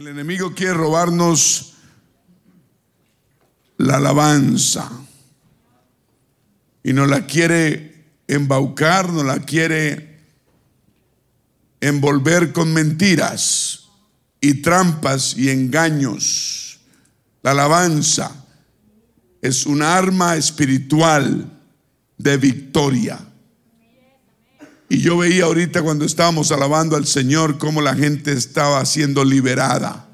El enemigo quiere robarnos la alabanza y nos la quiere embaucar, nos la quiere envolver con mentiras y trampas y engaños. La alabanza es un arma espiritual de victoria. Y yo veía ahorita cuando estábamos alabando al Señor cómo la gente estaba siendo liberada,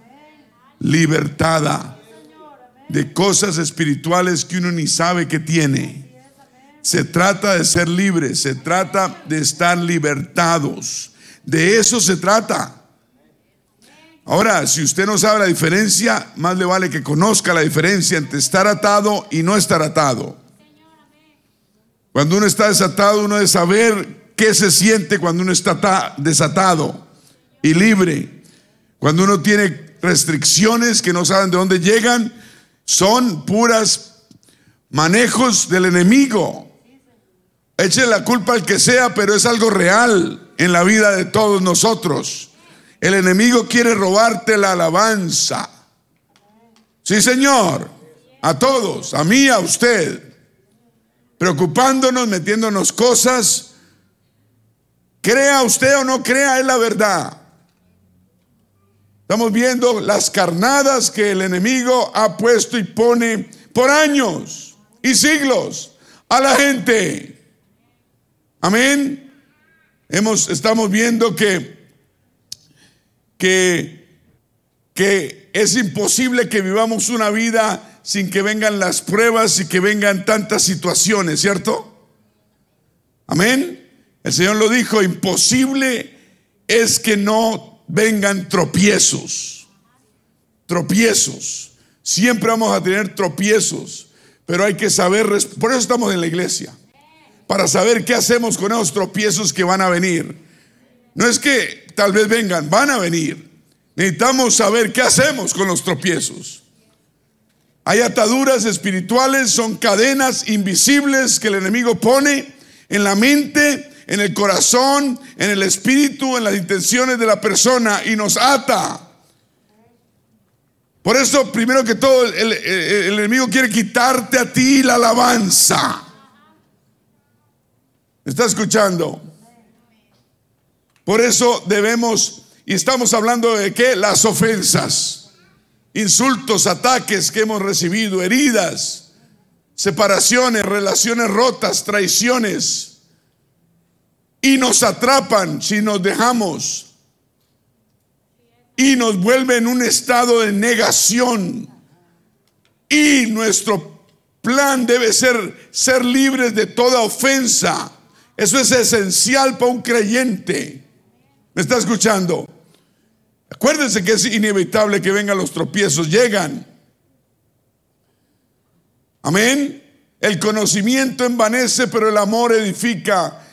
libertada de cosas espirituales que uno ni sabe que tiene. Se trata de ser libres, se trata de estar libertados. De eso se trata. Ahora, si usted no sabe la diferencia, más le vale que conozca la diferencia entre estar atado y no estar atado. Cuando uno está desatado, uno debe saber qué se siente cuando uno está desatado y libre. Cuando uno tiene restricciones que no saben de dónde llegan, son puras manejos del enemigo. Eche la culpa al que sea, pero es algo real en la vida de todos nosotros. El enemigo quiere robarte la alabanza. Sí, Señor. A todos, a mí, a usted. Preocupándonos, metiéndonos cosas Crea usted o no crea, es la verdad. Estamos viendo las carnadas que el enemigo ha puesto y pone por años y siglos a la gente. Amén. Hemos, estamos viendo que, que, que es imposible que vivamos una vida sin que vengan las pruebas y que vengan tantas situaciones, ¿cierto? Amén. El Señor lo dijo, imposible es que no vengan tropiezos. Tropiezos. Siempre vamos a tener tropiezos, pero hay que saber, por eso estamos en la iglesia, para saber qué hacemos con esos tropiezos que van a venir. No es que tal vez vengan, van a venir. Necesitamos saber qué hacemos con los tropiezos. Hay ataduras espirituales, son cadenas invisibles que el enemigo pone en la mente en el corazón, en el espíritu, en las intenciones de la persona y nos ata. Por eso, primero que todo, el, enemigo quiere quitarte a ti la alabanza. ¿Está escuchando? Por eso debemos, y estamos hablando de qué? Las ofensas, insultos, ataques que hemos recibido, heridas, separaciones, relaciones rotas, traiciones y nos atrapan si nos dejamos y nos vuelven en un estado de negación. Y nuestro plan debe ser ser libres de toda ofensa. Eso es esencial para un creyente. ¿Me está escuchando? Acuérdense que es inevitable que vengan los tropiezos, llegan. Amén. El conocimiento envanece, pero el amor edifica.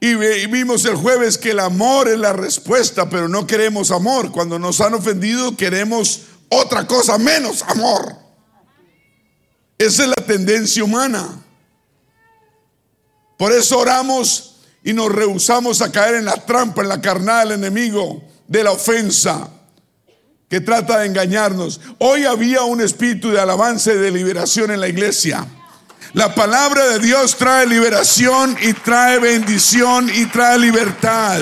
Y vimos el jueves que el amor es la respuesta, pero no queremos amor. Cuando nos han ofendido queremos otra cosa menos amor. Esa es la tendencia humana. Por eso oramos y nos rehusamos a caer en la trampa, en la carnal enemigo de la ofensa que trata de engañarnos. Hoy había un espíritu de alabanza y de liberación en la iglesia. La palabra de Dios trae liberación y trae bendición y trae libertad.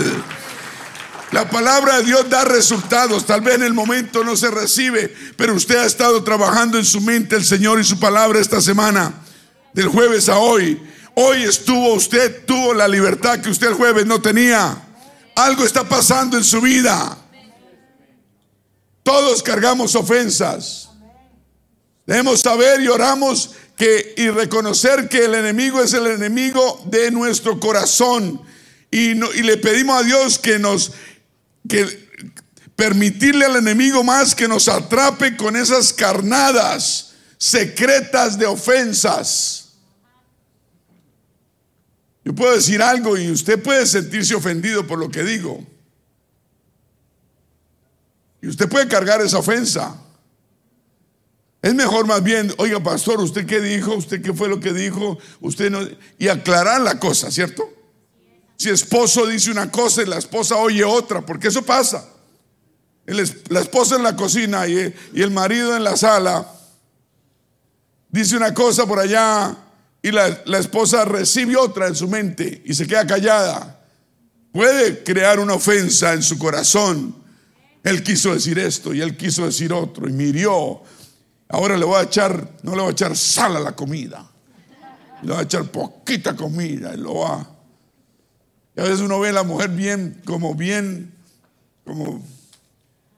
La palabra de Dios da resultados. Tal vez en el momento no se recibe, pero usted ha estado trabajando en su mente el Señor y su palabra esta semana, del jueves a hoy. Hoy estuvo usted, tuvo la libertad que usted el jueves no tenía. Algo está pasando en su vida. Todos cargamos ofensas. Debemos saber y oramos y reconocer que el enemigo es el enemigo de nuestro corazón. Y, y le pedimos a Dios que nos, que permitirle al enemigo más que nos atrape con esas carnadas secretas de ofensas. Yo puedo decir algo y usted puede sentirse ofendido por lo que digo. Y usted puede cargar esa ofensa. Es mejor más bien, oiga pastor, ¿usted qué dijo? ¿Usted qué fue lo que dijo? Usted no... Y aclarar la cosa, ¿cierto? Si esposo dice una cosa y la esposa oye otra, porque eso pasa. la esposa en la cocina y, el marido en la sala, dice una cosa por allá y la, esposa recibe otra en su mente y se queda callada, puede crear una ofensa en su corazón. Él quiso decir esto y él quiso decir otro y mirió. Ahora le voy a echar, no le voy a echar sal a la comida, le voy a echar poquita comida y lo va. Y a veces uno ve a la mujer bien, como bien, como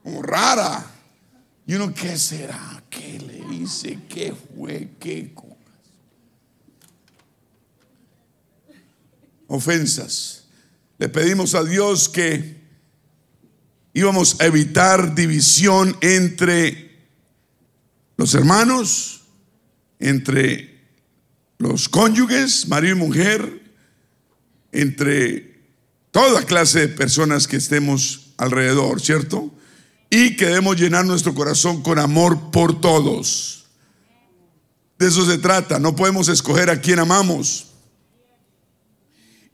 como rara. Y uno, ¿qué será? ¿Qué le hice? ¿Qué fue? ¿Qué Ofensas. Le pedimos a Dios que íbamos a evitar división entre los hermanos, entre los cónyuges, marido y mujer, entre toda clase de personas que estemos alrededor, ¿cierto? y que debemos llenar nuestro corazón con amor por todos. De eso se trata, no podemos escoger a quién amamos.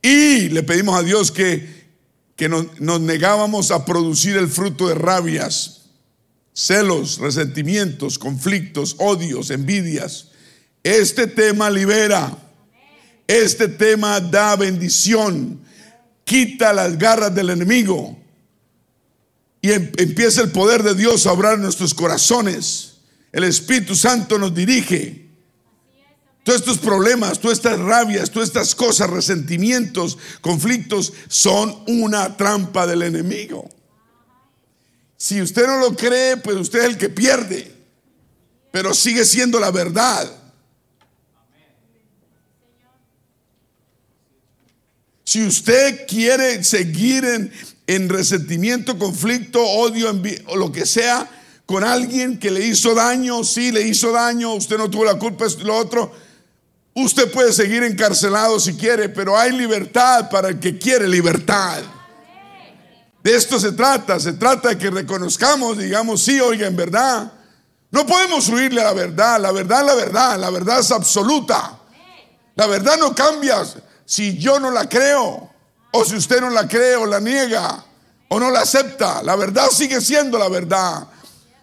Y le pedimos a Dios que, que nos, nos negábamos a producir el fruto de rabias, celos, resentimientos, conflictos, odios, envidias. Este tema libera, este tema da bendición, quita las garras del enemigo y em, empieza el poder de Dios a obrar en nuestros corazones. El Espíritu Santo nos dirige. Todos estos problemas, todas estas rabias, todas estas cosas, resentimientos, conflictos, son una trampa del enemigo. Si usted no lo cree, pues usted es el que pierde. Pero sigue siendo la verdad. Si usted quiere seguir en, en resentimiento, conflicto, odio, o lo que sea, con alguien que le hizo daño, sí, le hizo daño, usted no tuvo la culpa, es lo otro. Usted puede seguir encarcelado si quiere, pero hay libertad para el que quiere libertad. De esto se trata, se trata de que reconozcamos, digamos, sí, oiga, en verdad. No podemos huirle a la verdad, la verdad es la verdad, la verdad es absoluta. La verdad no cambia si yo no la creo. O si usted no la cree o la niega o no la acepta, la verdad sigue siendo la verdad.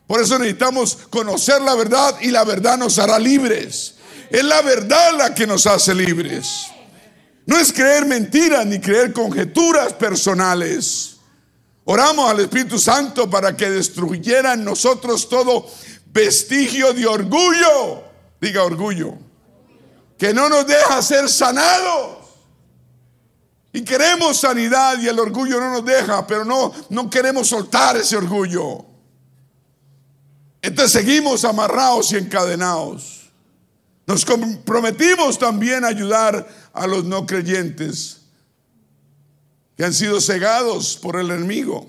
Por eso necesitamos conocer la verdad y la verdad nos hará libres. Es la verdad la que nos hace libres. No es creer mentiras ni creer conjeturas personales. Oramos al Espíritu Santo para que destruyera en nosotros todo vestigio de orgullo. Diga orgullo. Que no nos deja ser sanados. Y queremos sanidad y el orgullo no nos deja, pero no, no queremos soltar ese orgullo. Entonces seguimos amarrados y encadenados. Nos comprometimos también a ayudar a los no creyentes que han sido cegados por el enemigo.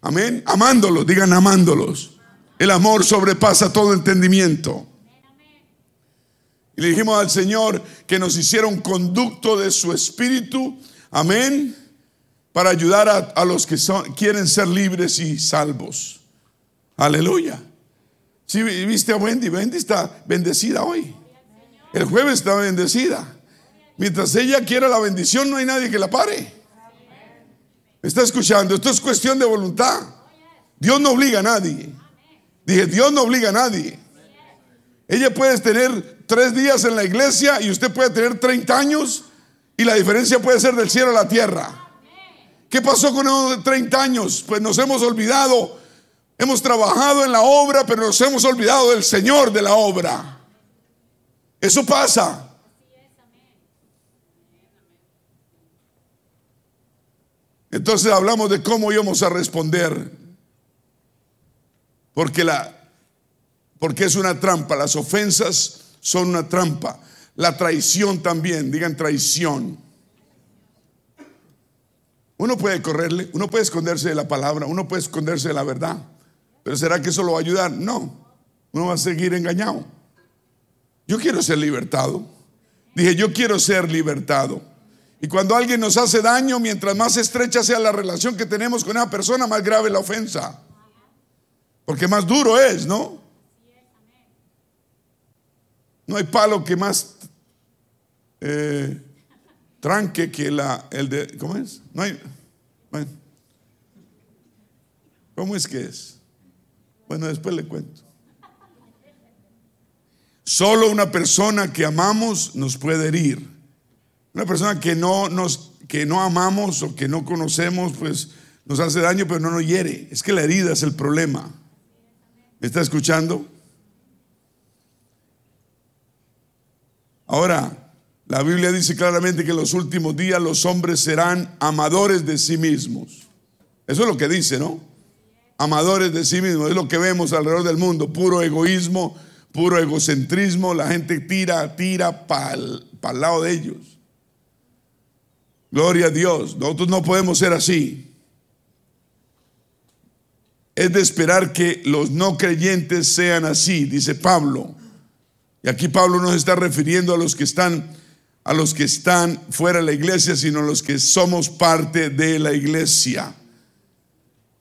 Amén. Amándolos, digan amándolos. El amor sobrepasa todo entendimiento. Y le dijimos al Señor que nos hiciera un conducto de su espíritu. Amén. Para ayudar a, los que quieren ser libres y salvos. Aleluya. Si ¿Sí, viste a Wendy, Wendy está bendecida hoy. El jueves está bendecida. Mientras ella quiera la bendición, no hay nadie que la pare. está escuchando? Esto es cuestión de voluntad. Dios no obliga a nadie. Dije, Dios no obliga a nadie. Ella puede tener tres días en la iglesia y usted puede tener 30 años y la diferencia puede ser del cielo a la tierra. ¿Qué pasó con esos 30 años? Pues nos hemos olvidado. Hemos trabajado en la obra, pero nos hemos olvidado del Señor de la obra. Eso pasa. Entonces hablamos de cómo íbamos a responder. Porque la porque es una trampa, las ofensas son una trampa. La traición también, digan traición. Uno puede correrle, uno puede esconderse de la palabra, uno puede esconderse de la verdad. Pero ¿será que eso lo va a ayudar? No, uno va a seguir engañado. Yo quiero ser libertado. Dije, yo quiero ser libertado. Y cuando alguien nos hace daño, mientras más estrecha sea la relación que tenemos con esa persona, más grave la ofensa. Porque más duro es, ¿no? No hay palo que más eh, tranque que la, el de, ¿cómo es? No hay, ¿Cómo es que es? Bueno, después le cuento. Solo una persona que amamos nos puede herir. Una persona que no, nos, que no amamos o que no conocemos, pues nos hace daño, pero no nos hiere. Es que la herida es el problema. ¿Me está escuchando? Ahora, la Biblia dice claramente que en los últimos días los hombres serán amadores de sí mismos. Eso es lo que dice, ¿no? Amadores de sí mismos. Es lo que vemos alrededor del mundo. Puro egoísmo, puro egocentrismo. La gente tira, tira para el lado de ellos. Gloria a Dios. Nosotros no podemos ser así. Es de esperar que los no creyentes sean así, dice Pablo. Y aquí Pablo no se está refiriendo a los que están a los que están fuera de la iglesia, sino a los que somos parte de la iglesia.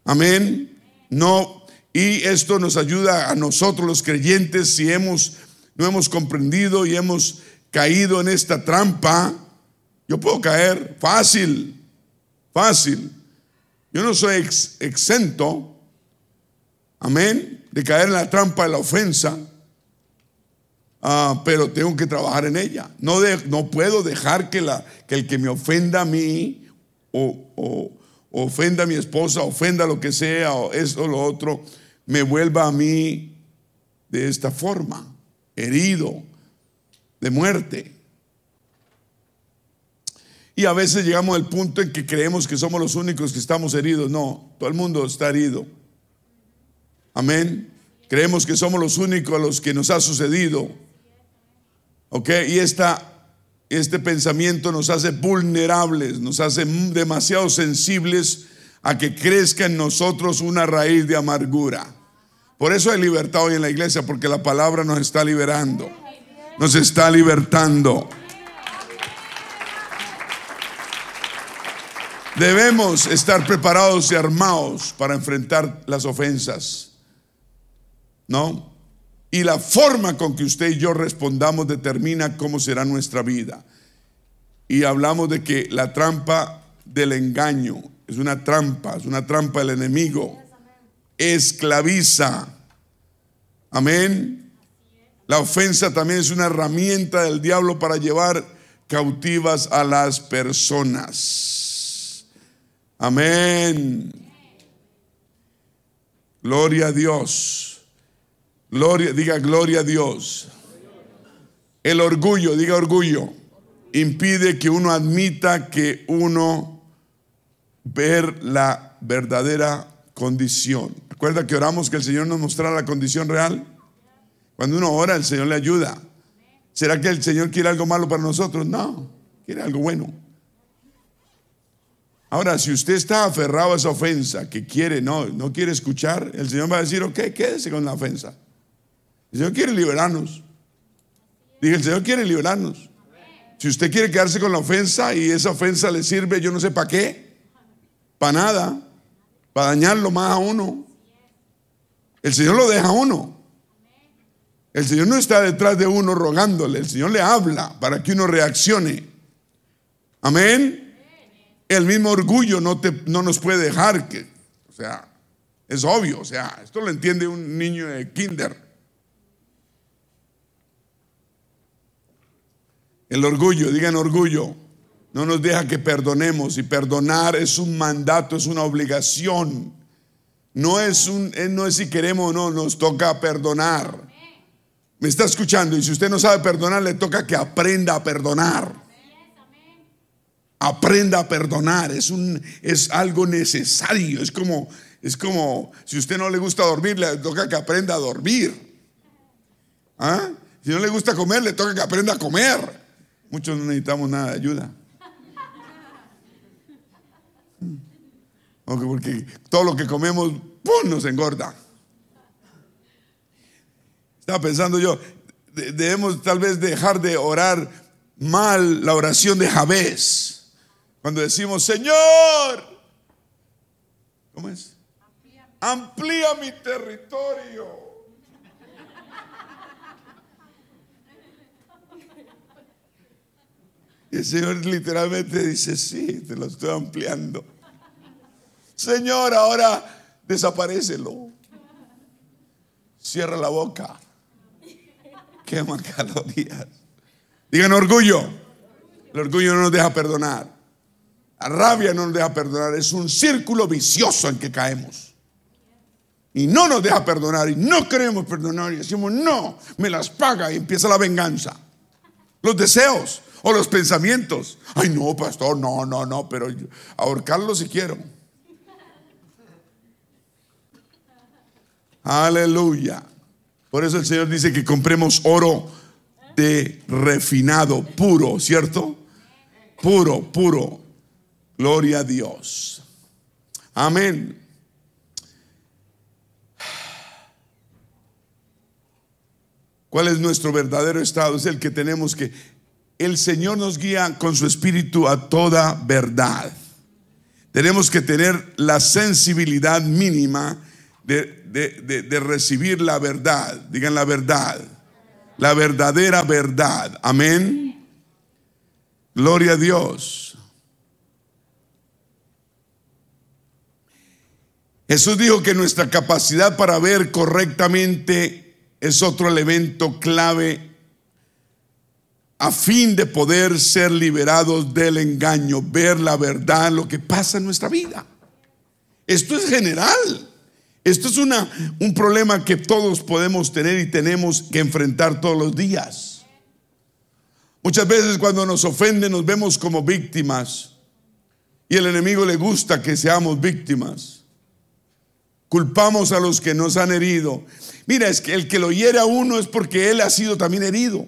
Amén. No, y esto nos ayuda a nosotros los creyentes si hemos no hemos comprendido y hemos caído en esta trampa. Yo puedo caer fácil, fácil. Yo no soy exento, amén, de caer en la trampa de la ofensa. Ah, pero tengo que trabajar en ella. No, no puedo dejar que, la, que, el que me ofenda a mí o, ofenda a mi esposa, ofenda lo que sea, o eso o lo otro, me vuelva a mí de esta forma, herido, de muerte. Y a veces llegamos al punto en que creemos que somos los únicos que estamos heridos. No, todo el mundo está herido. Amén. Creemos que somos los únicos a los que nos ha sucedido. ¿Ok? Y esta, este pensamiento nos hace vulnerables, nos hace demasiado sensibles a que crezca en nosotros una raíz de amargura. Por eso hay libertad hoy en la iglesia, porque la palabra nos está liberando, nos está libertando. Debemos estar preparados y armados para enfrentar las ofensas. ¿No? Y la forma con que usted y yo respondamos determina cómo será nuestra vida. Y hablamos de que la trampa del engaño es una trampa, es una trampa del enemigo. Esclaviza. Amén. La ofensa también es una herramienta del diablo para llevar cautivas a las personas. Amén. Gloria a Dios. Gloria, diga gloria a Dios. El orgullo, diga orgullo, impide que uno admita que uno ver la verdadera condición. Recuerda que oramos que el Señor nos mostrara la condición real. Cuando uno ora, el Señor le ayuda. ¿Será que el Señor quiere algo malo para nosotros? No, quiere algo bueno. Ahora, si usted está aferrado a esa ofensa, que quiere, no, no quiere escuchar, el Señor va a decir, ok, quédese con la ofensa. El Señor quiere liberarnos. Dije, el Señor quiere liberarnos. Si usted quiere quedarse con la ofensa y esa ofensa le sirve, yo no sé para qué, para nada, para dañarlo más a uno. El Señor lo deja a uno. El Señor no está detrás de uno rogándole, el Señor le habla para que uno reaccione. Amén. El mismo orgullo no, te, no nos puede dejar que, o sea, es obvio, o sea, esto lo entiende un niño de kinder. El orgullo, digan orgullo, no nos deja que perdonemos y perdonar es un mandato, es una obligación. No es, un, eh, no es si queremos o no, nos toca perdonar. ¿Me está escuchando? Y si usted no sabe perdonar, le toca que aprenda a perdonar. Aprenda a perdonar, es, un, es algo necesario. Es como, es como si usted no le gusta dormir, le toca que aprenda a dormir. ¿Ah? Si no le gusta comer, le toca que aprenda a comer. Muchos no necesitamos nada de ayuda. Porque todo lo que comemos, ¡pum!, nos engorda. Estaba pensando yo, debemos tal vez dejar de orar mal la oración de Javés. Cuando decimos, Señor, ¿cómo es? Amplía mi territorio. Y el Señor literalmente dice, sí, te lo estoy ampliando. Señor, ahora desaparecelo. Cierra la boca. Quema calorías. Digan orgullo. El orgullo no nos deja perdonar. La rabia no nos deja perdonar. Es un círculo vicioso en que caemos. Y no nos deja perdonar. Y no queremos perdonar. Y decimos, no, me las paga. Y empieza la venganza. Los deseos o los pensamientos. Ay, no, pastor, no, no, no. Pero ahorcarlo si quiero. Aleluya. Por eso el Señor dice que compremos oro de refinado, puro, ¿cierto? Puro, puro. Gloria a Dios. Amén. ¿Cuál es nuestro verdadero estado? Es el que tenemos que... El Señor nos guía con su espíritu a toda verdad. Tenemos que tener la sensibilidad mínima de, recibir la verdad. Digan la verdad. La verdadera verdad. Amén. Gloria a Dios. Jesús dijo que nuestra capacidad para ver correctamente es otro elemento clave a fin de poder ser liberados del engaño, ver la verdad, lo que pasa en nuestra vida. Esto es general. Esto es una, un problema que todos podemos tener y tenemos que enfrentar todos los días. Muchas veces cuando nos ofenden nos vemos como víctimas y el enemigo le gusta que seamos víctimas. Culpamos a los que nos han herido. Mira, es que el que lo hiere a uno es porque él ha sido también herido.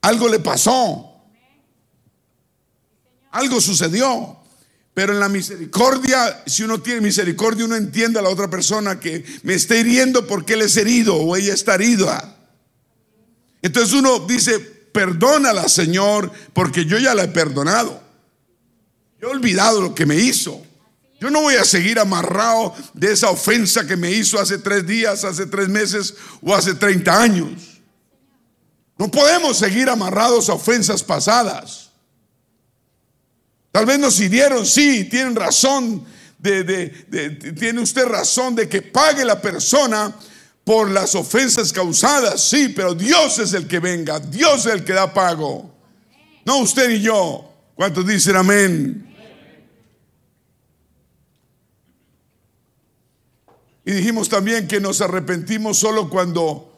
Algo le pasó. Algo sucedió. Pero en la misericordia, si uno tiene misericordia, uno entiende a la otra persona que me está hiriendo porque él es herido o ella está herida. Entonces uno dice, perdónala, Señor, porque yo ya la he perdonado. Yo he olvidado lo que me hizo. Yo no voy a seguir amarrado de esa ofensa que me hizo hace tres días, hace tres meses o hace 30 años. No podemos seguir amarrados a ofensas pasadas. Tal vez nos hirieron, sí, tienen razón, de, tiene usted razón de que pague la persona por las ofensas causadas, sí, pero Dios es el que venga, Dios es el que da pago, no usted y yo. ¿Cuántos dicen amén? Y dijimos también que nos arrepentimos solo cuando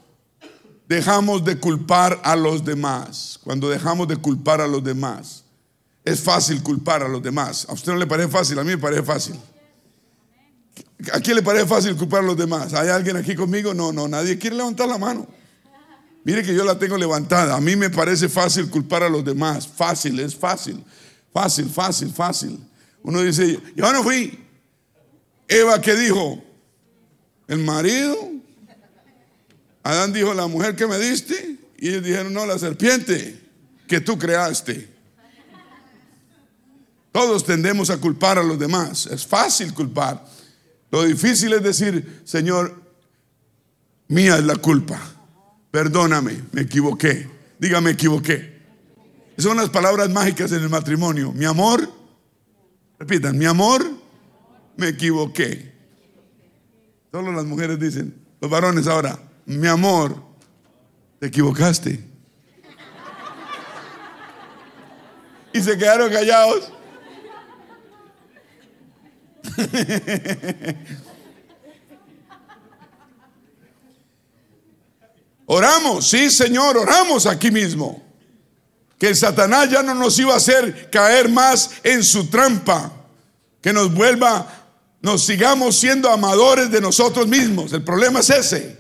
dejamos de culpar a los demás, cuando dejamos de culpar a los demás. Es fácil culpar a los demás. ¿A usted no le parece fácil? A mí me parece fácil. ¿A quién le parece fácil culpar a los demás? ¿Hay alguien aquí conmigo? No, no, nadie quiere levantar la mano. Mire que yo la tengo levantada. A mí me parece fácil culpar a los demás. Fácil, es fácil. Fácil, fácil, fácil. Uno dice, yo no fui. Eva, ¿qué dijo? El marido. Adán dijo, la mujer que me diste. Y ellos dijeron, no, la serpiente que tú creaste. Todos tendemos a culpar a los demás. Es fácil culpar. Lo difícil es decir, Señor, mía es la culpa. Perdóname, me equivoqué. Dígame, equivoqué. Esas son las palabras mágicas en el matrimonio. Mi amor, repitan, mi amor, me equivoqué. Solo las mujeres dicen, los varones ahora, mi amor, te equivocaste. Y se quedaron callados. oramos, sí Señor, oramos aquí mismo. Que el Satanás ya no nos iba a hacer caer más en su trampa. Que nos vuelva, nos sigamos siendo amadores de nosotros mismos. El problema es ese.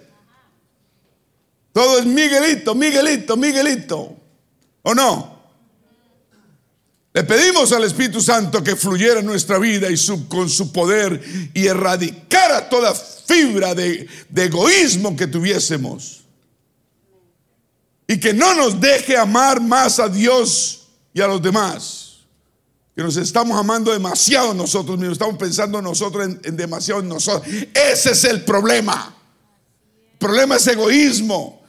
Todo es Miguelito, Miguelito, Miguelito. ¿O no? Le pedimos al Espíritu Santo que fluyera en nuestra vida y con su poder y erradicara toda fibra de, de egoísmo que tuviésemos. Y que no nos deje amar más a Dios y a los demás. Que nos estamos amando demasiado nosotros mismos, estamos pensando nosotros en, demasiado en nosotros. Ese es el problema. El problema es egoísmo.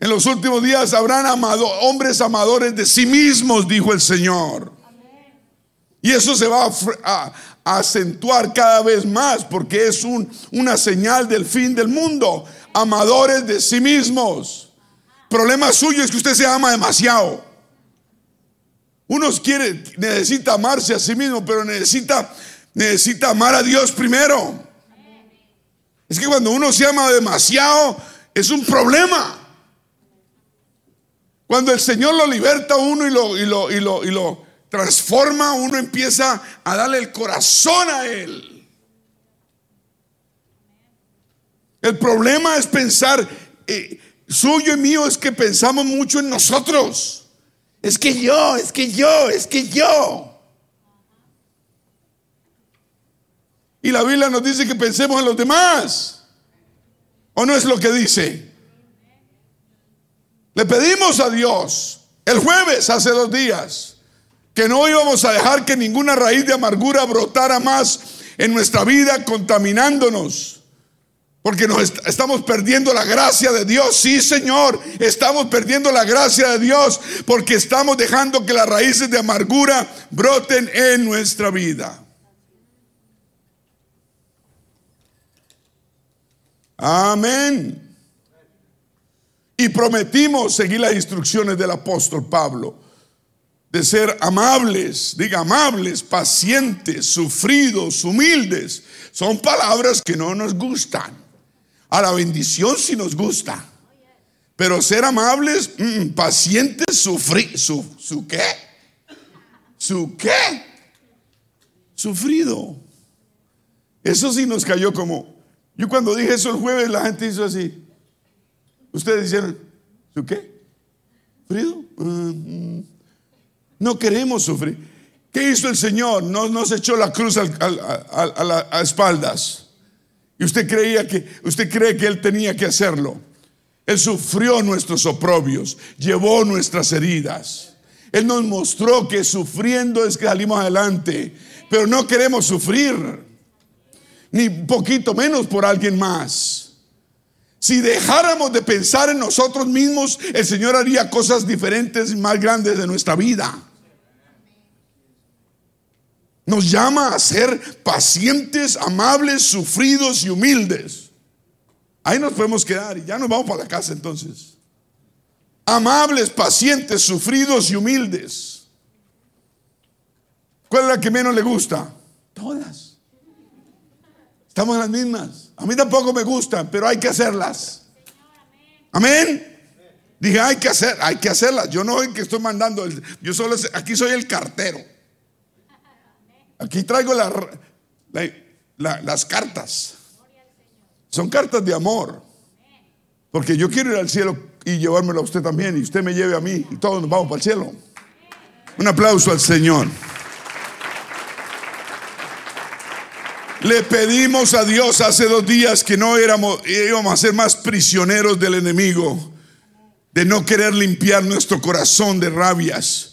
En los últimos días habrán amado, hombres amadores de sí mismos, dijo el Señor. Y eso se va a acentuar cada vez más porque es un, una señal del fin del mundo. Amadores de sí mismos. Problema suyo es que usted se ama demasiado. Uno quiere, necesita amarse a sí mismo, pero necesita, necesita amar a Dios primero. Es que cuando uno se ama demasiado, es un problema. Cuando el Señor lo liberta a uno y lo, y lo, y lo, y lo transforma, uno empieza a darle el corazón a Él. El problema es pensar, eh, suyo y mío es que pensamos mucho en nosotros. Es que yo, es que yo, es que yo. Y la Biblia nos dice que pensemos en los demás. ¿O no es lo que dice? Le pedimos a Dios el jueves, hace dos días, que no íbamos a dejar que ninguna raíz de amargura brotara más en nuestra vida contaminándonos. Porque nos estamos perdiendo la gracia de Dios. Sí, Señor, estamos perdiendo la gracia de Dios porque estamos dejando que las raíces de amargura broten en nuestra vida. Amén. Y prometimos seguir las instrucciones del apóstol Pablo de ser amables, diga amables, pacientes, sufridos, humildes. Son palabras que no nos gustan. A la bendición sí nos gusta. Pero ser amables, mm, pacientes, sufrir, su, qué? ¿Su qué? Sufrido. Eso sí nos cayó como, yo cuando dije eso el jueves, la gente hizo así. Ustedes dijeron, ¿su qué? ¿Frío? Mm, mm. no queremos sufrir. ¿Qué hizo el Señor? No nos echó la cruz a, espaldas. Y usted creía que, usted cree que Él tenía que hacerlo. Él sufrió nuestros oprobios, llevó nuestras heridas. Él nos mostró que sufriendo es que salimos adelante. Pero no queremos sufrir ni poquito menos por alguien más. Si dejáramos de pensar en nosotros mismos, el Señor haría cosas diferentes y más grandes de nuestra vida. Nos llama a ser pacientes, amables, sufridos y humildes. Ahí nos podemos quedar y ya nos vamos para la casa entonces. Amables, pacientes, sufridos y humildes. ¿Cuál es la que menos le gusta? Todas. Estamos en las mismas. A mí tampoco me gustan, pero hay que hacerlas. Amén. Dije, hay que hacer, hay que hacerlas. Yo no soy que estoy mandando, yo solo aquí soy el cartero. Aquí traigo las cartas. Son cartas de amor. Porque yo quiero ir al cielo y llevármelo a usted también. Y usted me lleve a mí y todos nos vamos para el cielo. Un aplauso al Señor. Le pedimos a Dios hace dos días que no éramos, íbamos a ser más prisioneros del enemigo, de no querer limpiar nuestro corazón de rabias.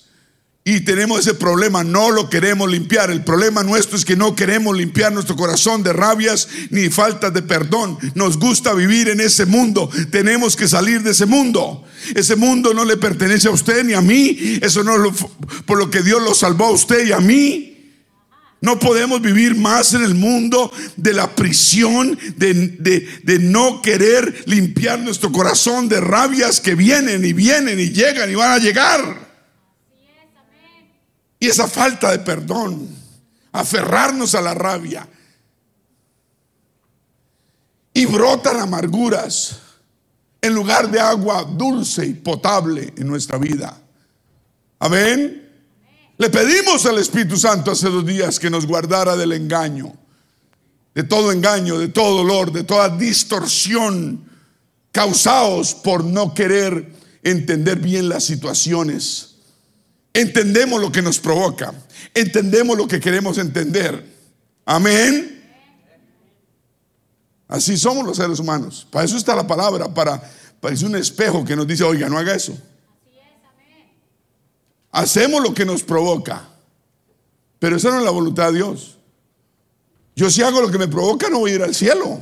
Y tenemos ese problema, no lo queremos limpiar. El problema nuestro es que no queremos limpiar nuestro corazón de rabias ni faltas de perdón. Nos gusta vivir en ese mundo. Tenemos que salir de ese mundo. Ese mundo no le pertenece a usted ni a mí. Eso no es por lo que Dios lo salvó a usted y a mí. No podemos vivir más en el mundo de la prisión, de, no querer limpiar nuestro corazón de rabias que vienen y vienen y llegan y van a llegar. Y esa falta de perdón, aferrarnos a la rabia. Y brotan amarguras en lugar de agua dulce y potable en nuestra vida. Amén. Le pedimos al Espíritu Santo hace dos días que nos guardara del engaño, de todo engaño, de todo dolor, de toda distorsión causados por no querer entender bien las situaciones. Entendemos lo que nos provoca, entendemos lo que queremos entender. Amén. Así somos los seres humanos. Para eso está la palabra, para, para es un espejo que nos dice, oiga, no haga eso. Hacemos lo que nos provoca. Pero esa no es la voluntad de Dios. Yo si hago lo que me provoca no voy a ir al cielo.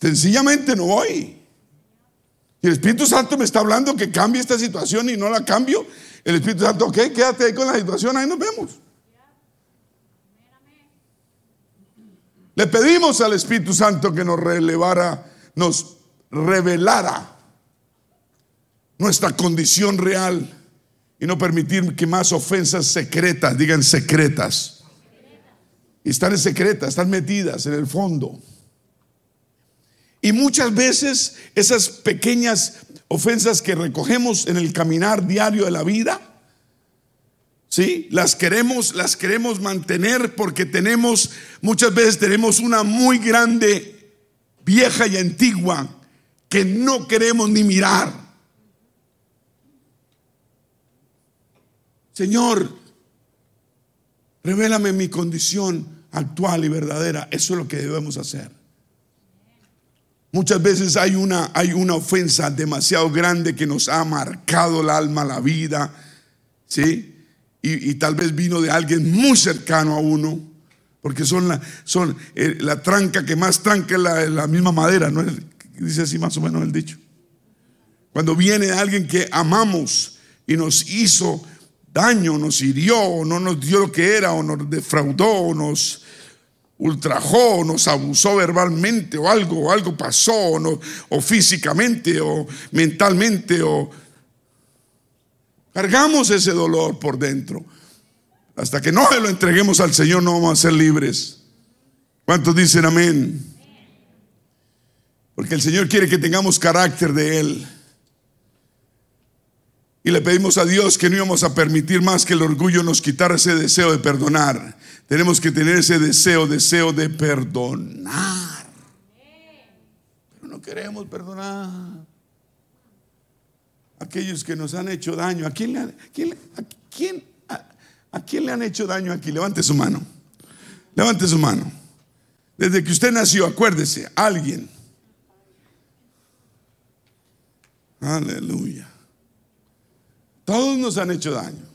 Sencillamente no voy. Y el Espíritu Santo me está hablando que cambie esta situación y no la cambio. El Espíritu Santo, ok, quédate ahí con la situación, ahí nos vemos. Le pedimos al Espíritu Santo que nos relevara, nos revelara nuestra condición real y no permitir que más ofensas secretas, digan secretas, y están en secretas, están metidas en el fondo. Y muchas veces esas pequeñas ofensas que recogemos en el caminar diario de la vida, ¿sí? Las queremos, las queremos mantener porque tenemos, muchas veces tenemos una muy grande, vieja y antigua que no queremos ni mirar. Señor, revélame mi condición actual y verdadera. Eso es lo que debemos hacer. Muchas veces hay una, hay una ofensa demasiado grande que nos ha marcado el alma, la vida, ¿sí? Y, tal vez vino de alguien muy cercano a uno, porque son la, son, eh, la tranca que más tranca es la, la misma madera, ¿no? Dice así más o menos el dicho. Cuando viene alguien que amamos y nos hizo daño, nos hirió, o no nos dio lo que era, o nos defraudó, o nos ultrajó, nos abusó verbalmente, o algo, o algo pasó, o, físicamente, o mentalmente, o cargamos ese dolor por dentro. Hasta que no lo entreguemos al Señor, no vamos a ser libres. ¿Cuántos dicen amén? Porque el Señor quiere que tengamos carácter de Él. Y le pedimos a Dios que no íbamos a permitir más que el orgullo nos quitara ese deseo de perdonar. Tenemos que tener ese deseo, deseo de perdonar. Pero no queremos perdonar. Aquellos que nos han hecho daño. ¿A quién le han, a quién le han hecho daño aquí? Levante su mano. Levante su mano. Desde que usted nació, acuérdese, alguien. Aleluya. Todos nos han hecho daño.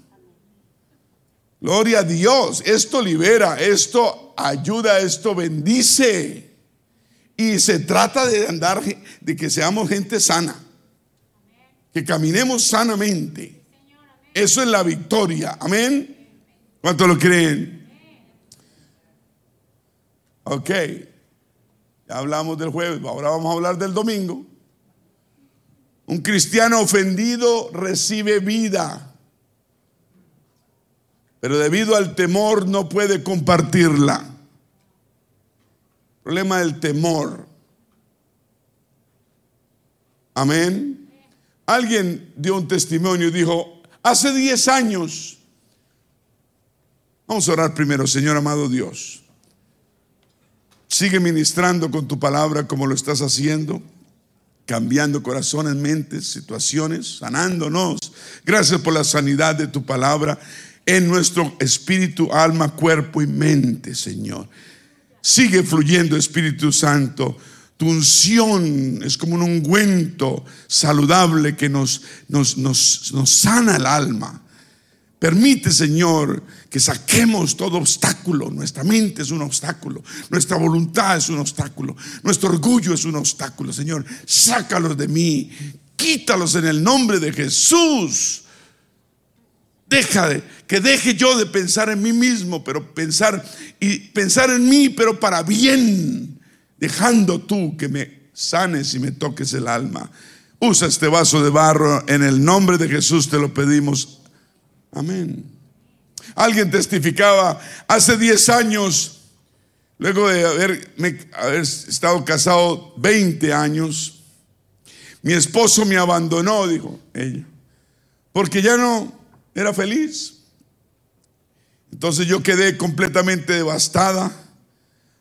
Gloria a Dios. Esto libera, esto ayuda, esto bendice. Y se trata de andar, de que seamos gente sana. Que caminemos sanamente. Eso es la victoria. Amén. ¿Cuántos lo creen? Ok. Ya hablamos del jueves. Ahora vamos a hablar del domingo. Un cristiano ofendido recibe vida, pero debido al temor no puede compartirla. problema del temor. Amén. Alguien dio un testimonio y dijo, hace 10 años, vamos a orar primero, Señor amado Dios, sigue ministrando con tu palabra como lo estás haciendo cambiando corazones, mentes, situaciones, sanándonos. Gracias por la sanidad de tu palabra en nuestro espíritu, alma, cuerpo y mente, Señor. Sigue fluyendo, Espíritu Santo. Tu unción es como un ungüento saludable que nos, nos, nos, nos sana el alma. Permite, Señor, que saquemos todo obstáculo. Nuestra mente es un obstáculo. Nuestra voluntad es un obstáculo. Nuestro orgullo es un obstáculo. Señor, sácalos de mí. Quítalos en el nombre de Jesús. Deja de, que deje yo de pensar en mí mismo, pero pensar y pensar en mí, pero para bien, dejando tú que me sanes y me toques el alma. Usa este vaso de barro en el nombre de Jesús, te lo pedimos. Amén. Alguien testificaba hace 10 años, luego de haber, haber estado casado 20 años, mi esposo me abandonó, dijo ella, porque ya no era feliz. Entonces yo quedé completamente devastada.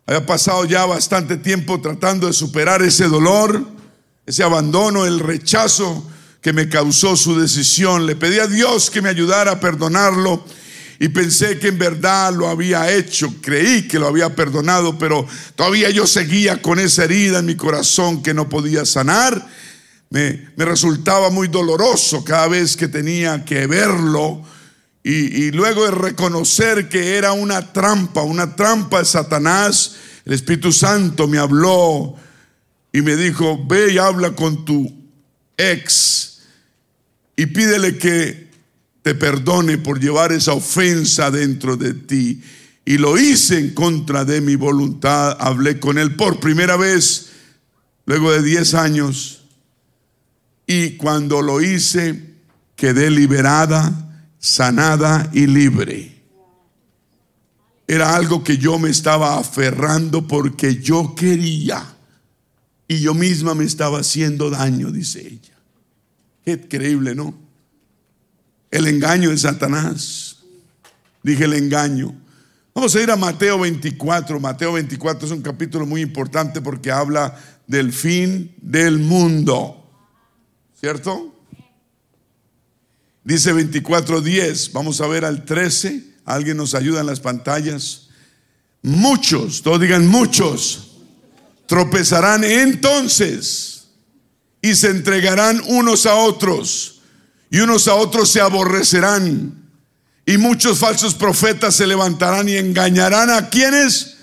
Había pasado ya bastante tiempo tratando de superar ese dolor, ese abandono, el rechazo que me causó su decisión. Le pedí a Dios que me ayudara a perdonarlo y pensé que en verdad lo había hecho, creí que lo había perdonado, pero todavía yo seguía con esa herida en mi corazón que no podía sanar. Me, resultaba muy doloroso cada vez que tenía que verlo y, y luego de reconocer que era una trampa, una trampa de Satanás, el Espíritu Santo me habló y me dijo, ve y habla con tu ex y pídele que te perdone por llevar esa ofensa dentro de ti. y lo hice en contra de mi voluntad. Hablé con él por primera vez, luego de 10 años, y cuando lo hice, quedé liberada, sanada y libre. Era algo que yo me estaba aferrando porque yo quería. Y yo misma me estaba haciendo daño, dice ella. Qué increíble, ¿no? El engaño de Satanás. Dije el engaño. Vamos a ir a Mateo 24. Mateo 24 es un capítulo muy importante porque habla del fin del mundo. ¿Cierto? Dice 24.10. Vamos a ver al 13. Alguien nos ayuda en las pantallas. Muchos, todos digan muchos, tropezarán entonces y se entregarán unos a otros y unos a otros se aborrecerán y muchos falsos profetas se levantarán y engañarán a quienes.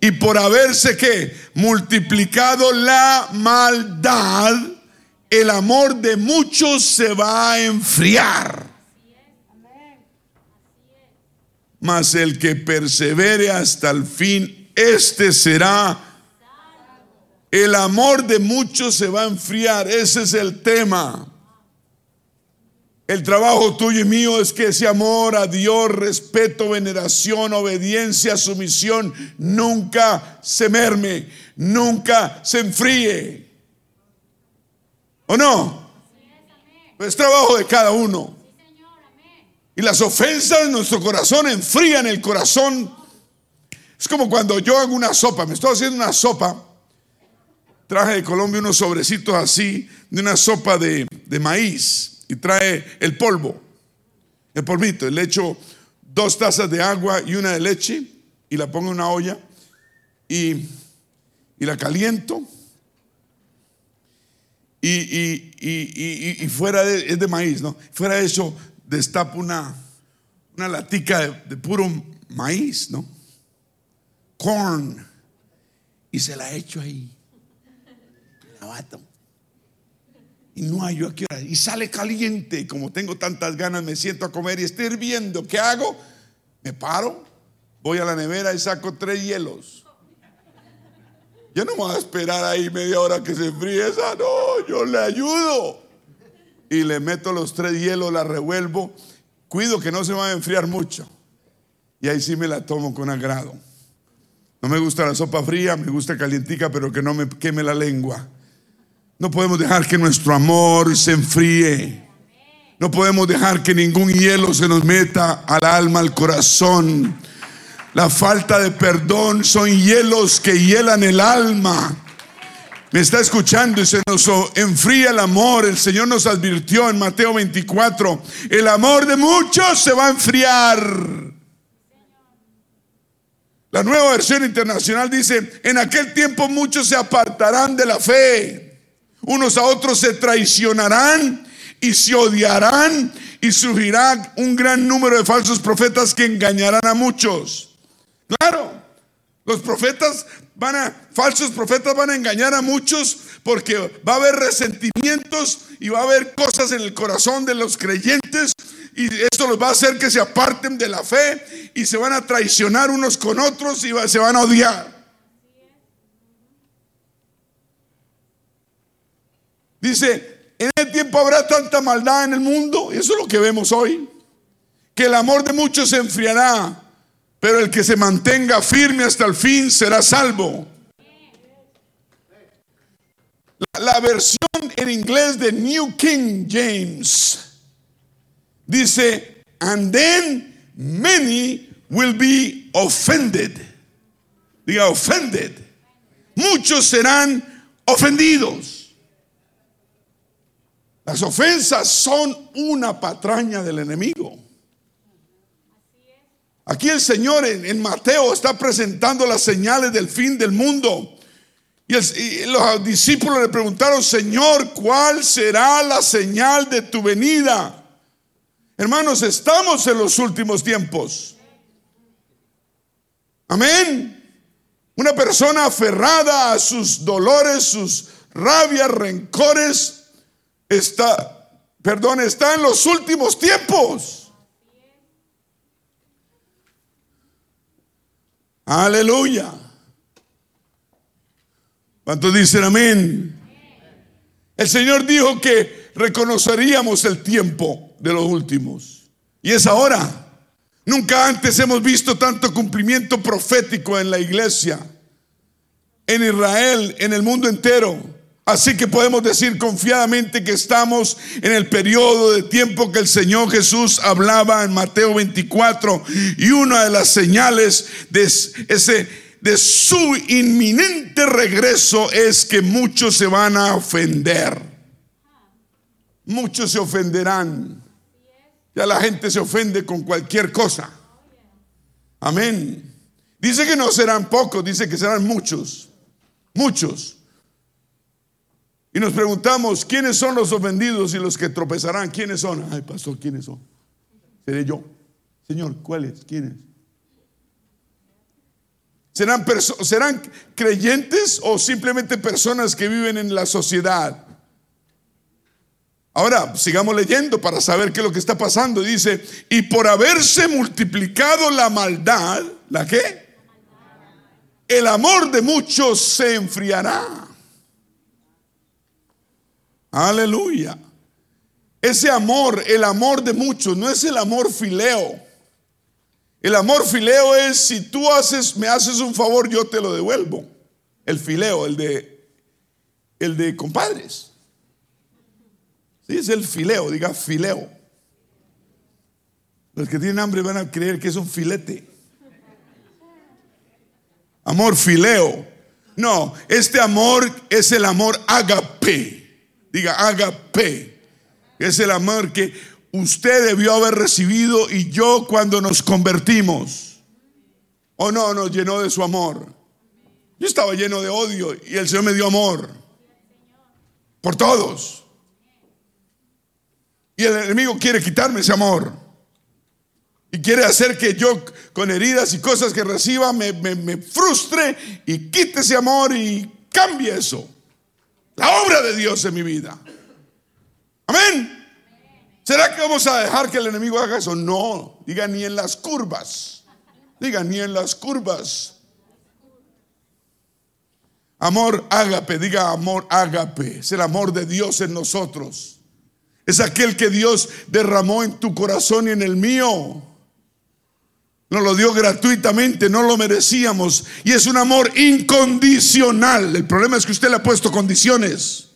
Y por haberse que multiplicado la maldad, el amor de muchos se va a enfriar. Mas el que persevere hasta el fin, este será. El amor de muchos se va a enfriar. Ese es el tema. El trabajo tuyo y mío es que ese amor a Dios, respeto, veneración, obediencia, sumisión, nunca se merme, nunca se enfríe. ¿O no? Es trabajo de cada uno. Y las ofensas en nuestro corazón enfrían el corazón. Es como cuando yo hago una sopa, me estoy haciendo una sopa. Traje de Colombia unos sobrecitos así, de una sopa de, de maíz y trae el polvo, el polvito. Le echo dos tazas de agua y una de leche y la pongo en una olla y, la caliento. Y, fuera de, es de maíz, ¿no? Fuera de eso, destapo una, una latica de, puro maíz, ¿no? Corn. Y se la echo ahí. La bato y no hay yo aquí. Y sale caliente. Como tengo tantas ganas, me siento a comer y estoy hirviendo. ¿Qué hago? Me paro, voy a la nevera y saco tres hielos. Yo no me voy a esperar ahí media hora que se enfríe esa. No, yo le ayudo. Y le meto los tres hielos, la revuelvo. Cuido que no se va a enfriar mucho. Y ahí sí me la tomo con agrado. No me gusta la sopa fría, me gusta calientica, pero que no me queme la lengua. No podemos dejar que nuestro amor se enfríe. No podemos dejar que ningún hielo se nos meta al alma, al corazón. La falta de perdón son hielos que hielan el alma. Me está escuchando y se nos enfría el amor. El Señor nos advirtió en Mateo 24, el amor de muchos se va a enfriar. La nueva versión internacional dice, en aquel tiempo muchos se apartarán de la fe unos a otros se traicionarán y se odiarán y surgirá un gran número de falsos profetas que engañarán a muchos. Claro, los profetas van a, falsos profetas van a engañar a muchos porque va a haber resentimientos y va a haber cosas en el corazón de los creyentes y esto los va a hacer que se aparten de la fe y se van a traicionar unos con otros y se van a odiar. Dice, en el tiempo habrá tanta maldad en el mundo, y eso es lo que vemos hoy, que el amor de muchos se enfriará, pero el que se mantenga firme hasta el fin será salvo. La, la versión en inglés de New King James dice, and then many will be offended. Diga, offended. Muchos serán ofendidos. Las ofensas son una patraña del enemigo. Aquí el Señor en, Mateo está presentando las señales del fin del mundo. Y, los discípulos le preguntaron, Señor, ¿cuál será la señal de tu venida? Hermanos, estamos en los últimos tiempos. Amén. Una persona aferrada a sus dolores, sus rabias, rencores, está, perdón, está en los últimos tiempos. Aleluya. ¿Cuántos dicen amén? El Señor dijo que reconoceríamos el tiempo de los últimos. Y es ahora. Nunca antes hemos visto tanto cumplimiento profético en la iglesia, en Israel, en el mundo entero. Así que podemos decir confiadamente que estamos en el periodo de tiempo que el Señor Jesús hablaba en Mateo 24 y una de las señales de ese de su inminente regreso es que muchos se van a ofender. Muchos se ofenderán. Ya la gente se ofende con cualquier cosa. Amén. Dice que no serán pocos, dice que serán muchos. Muchos. Y nos preguntamos, ¿quiénes son los ofendidos y los que tropezarán? ¿Quiénes son? Ay, pastor, ¿quiénes son? Seré yo. Señor, ¿cuáles? ¿Quiénes? ¿Serán, ¿Serán creyentes o simplemente personas que viven en la sociedad? Ahora, sigamos leyendo para saber qué es lo que está pasando. Dice, y por haberse multiplicado la maldad, ¿la qué? El amor de muchos se enfriará. Aleluya. Ese amor, el amor de muchos, no es el amor fileo. El amor fileo es si tú haces, me haces un favor, yo te lo devuelvo. El fileo, el de, el de compadres. Sí, es el fileo, diga fileo. Los que tienen hambre van a creer que es un filete. Amor fileo. No, este amor es el amor agape. Diga, agape. Es el amor que usted debió haber recibido y yo cuando nos convertimos. O no, nos llenó de su amor. Yo estaba lleno de odio y el Señor me dio amor. Por todos. Y el enemigo quiere quitarme ese amor. Y quiere hacer que yo con heridas y cosas que reciba me, me frustre y quite ese amor y cambie eso. La obra de Dios en mi vida. Amén. ¿Será que vamos a dejar que el enemigo haga eso? No. Diga ni en las curvas. Diga ni en las curvas. Amor ágape, diga amor ágape. Es el amor de Dios en nosotros. Es aquel que Dios derramó en tu corazón y en el mío. Nos lo dio gratuitamente, no lo merecíamos. Y es un amor incondicional. El problema es que usted le ha puesto condiciones.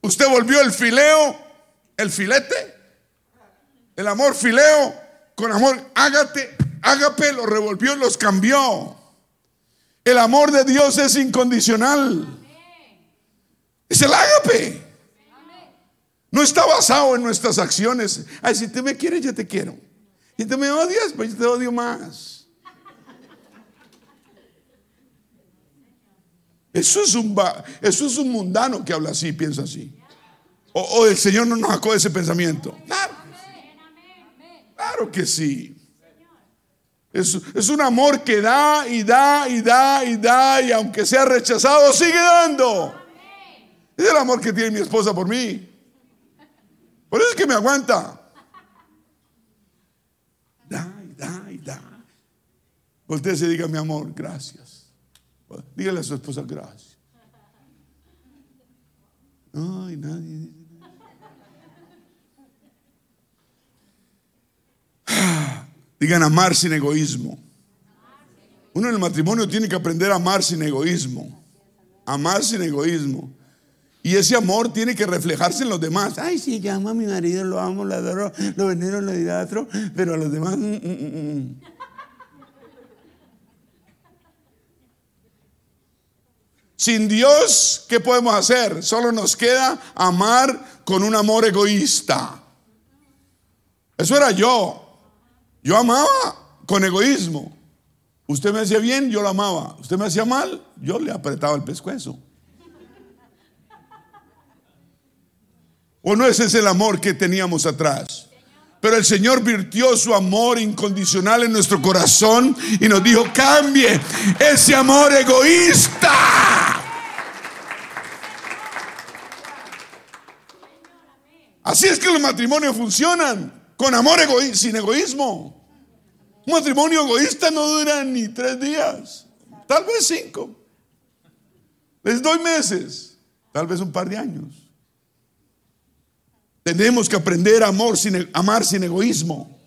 Usted volvió el fileo, el filete, el amor fileo, con amor ágate, ágape, lo revolvió y los cambió. El amor de Dios es incondicional. Es el ágape. No está basado en nuestras acciones. Ay, si tú me quieres, yo te quiero. Y tú me odias, pues yo te odio más. Eso es un, eso es un mundano que habla así, piensa así. O, el Señor no nos sacó de ese pensamiento. Claro, claro que sí. Es, es, un amor que da y da y da y da y aunque sea rechazado, sigue dando. Es el amor que tiene mi esposa por mí. Por eso es que me aguanta. Voltea y diga, mi amor, gracias. Dígale a su esposa, gracias. Ay, nadie Digan amar sin egoísmo. Uno en el matrimonio tiene que aprender a amar sin egoísmo. Amar sin egoísmo. Y ese amor tiene que reflejarse en los demás. Ay, sí, yo amo a mi marido, lo amo, lo adoro, lo venero, lo idolatro, pero a los demás. Mm, mm, mm, Sin Dios, ¿qué podemos hacer? Solo nos queda amar con un amor egoísta. Eso era yo. Yo amaba con egoísmo. Usted me hacía bien, yo lo amaba. Usted me hacía mal, yo le apretaba el pescuezo. ¿O no ese es el amor que teníamos atrás? Pero el Señor virtió su amor incondicional en nuestro corazón y nos dijo, cambie ese amor egoísta. Así es que los matrimonios funcionan, con amor sin egoísmo. Un matrimonio egoísta no dura ni tres días, tal vez cinco. Les doy meses, tal vez un par de años. Tenemos que aprender a amor sin, amar sin egoísmo.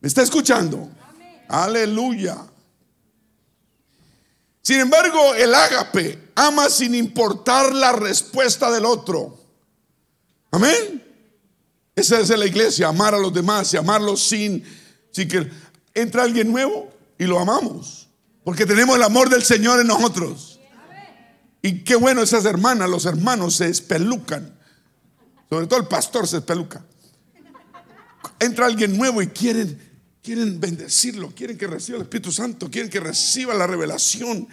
¿Me está escuchando? Aleluya. Sin embargo, el ágape ama sin importar la respuesta del otro. Amén. Esa es la iglesia, amar a los demás y amarlos sin, sin que entra alguien nuevo y lo amamos. Porque tenemos el amor del Señor en nosotros. Y qué bueno esas hermanas, los hermanos se espelucan. Sobre todo el pastor se espeluca. Entra alguien nuevo y quieren, quieren bendecirlo, quieren que reciba el Espíritu Santo, quieren que reciba la revelación.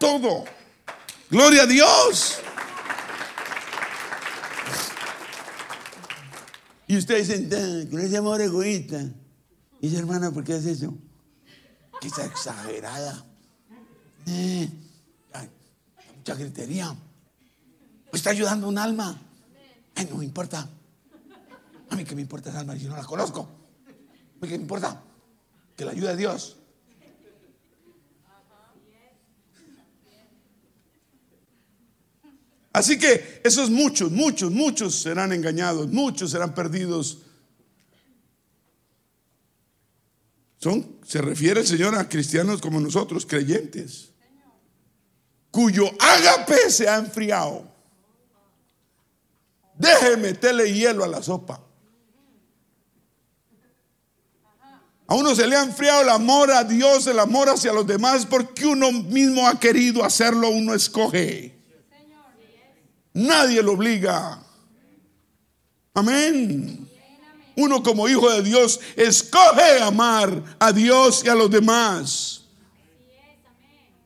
Todo. Gloria a Dios. Y ustedes dicen, con ese amor egoísta. Dice, hermana, ¿por qué hace eso? Que está exagerada. Eh, mucha gritería. Pues está ayudando un alma. Ay, no me importa. A mí que me importa esa alma si no la conozco. A mí que me importa. Que la ayude a Dios. Así que esos muchos, muchos, muchos serán engañados, muchos serán perdidos. Son, se refiere el Señor a cristianos como nosotros, creyentes, cuyo ágape se ha enfriado. Deje meterle hielo a la sopa. A uno se le ha enfriado el amor a Dios, el amor hacia los demás, porque uno mismo ha querido hacerlo, uno escoge. Nadie lo obliga. Amén. Uno como hijo de Dios escoge amar a Dios y a los demás.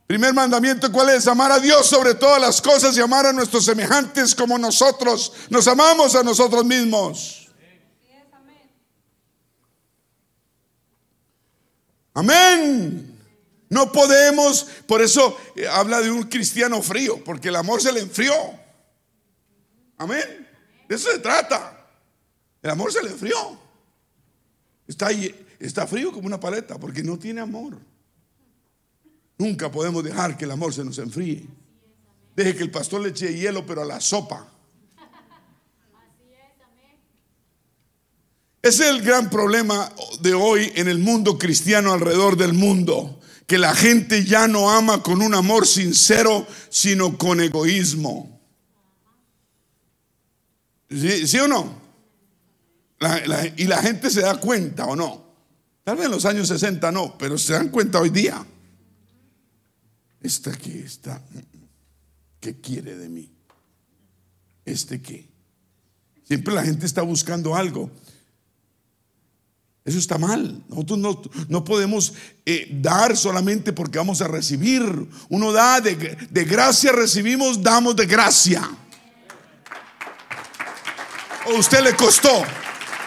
Primer mandamiento, ¿cuál es? Amar a Dios sobre todas las cosas y amar a nuestros semejantes como nosotros nos amamos a nosotros mismos. Amén. No podemos, por eso eh, habla de un cristiano frío, porque el amor se le enfrió. Amén. De eso se trata. El amor se le enfrió. Está, está frío como una paleta porque no tiene amor. Nunca podemos dejar que el amor se nos enfríe. Deje que el pastor le eche hielo, pero a la sopa. Ese es el gran problema de hoy en el mundo cristiano alrededor del mundo. Que la gente ya no ama con un amor sincero, sino con egoísmo. ¿Sí, o no? y la gente se da cuenta o no. Tal vez en los años 60 no, pero se dan cuenta hoy día. Esta que está, ¿qué quiere de mí? ¿Este qué? Siempre la gente está buscando algo. Eso está mal. Nosotros no, podemos eh, dar solamente porque vamos a recibir. Uno da de, de gracia, recibimos, damos de gracia. ¿O usted le costó?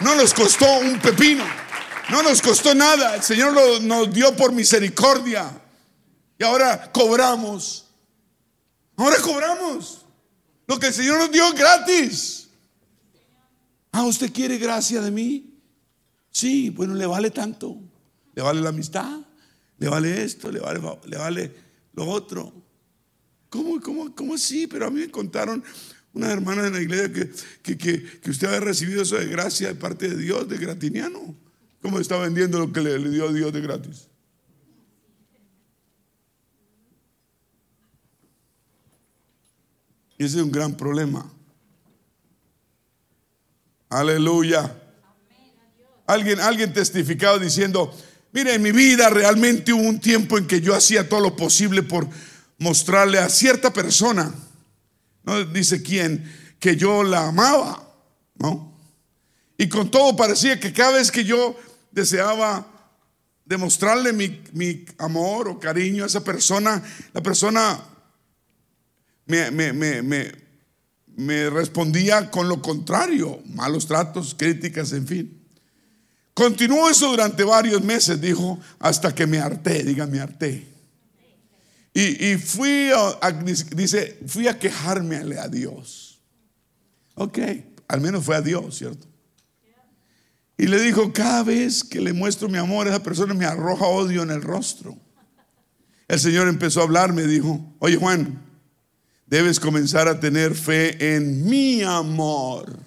No nos costó un pepino. No nos costó nada. El Señor nos dio por misericordia. Y ahora cobramos. Ahora cobramos. Lo que el Señor nos dio gratis. Ah, ¿usted quiere gracia de mí? Sí, bueno, le vale tanto. Le vale la amistad. Le vale esto. Le vale, le vale lo otro. ¿Cómo, cómo, cómo así? Pero a mí me contaron una hermana en la iglesia que, que, usted había recibido eso de gracia de parte de Dios, de gratiniano. ¿Cómo está vendiendo lo que le, le dio Dios de gratis? Y ese es un gran problema. Aleluya. Alguien, alguien testificado diciendo, mire, en mi vida realmente hubo un tiempo en que yo hacía todo lo posible por mostrarle a cierta persona dice quién, que yo la amaba, ¿no? Y con todo parecía que cada vez que yo deseaba demostrarle mi, amor o cariño a esa persona, la persona me, me, respondía con lo contrario, malos tratos, críticas, en fin. Continuó eso durante varios meses, dijo, hasta que me harté, diga, me harté. Y, fui a, dice, fui a quejarme a Dios. Ok, al menos fue a Dios, ¿cierto? Y le dijo, cada vez que le muestro mi amor, esa persona me arroja odio en el rostro. El Señor empezó a hablar, me dijo, oye Juan, debes comenzar a tener fe en mi amor.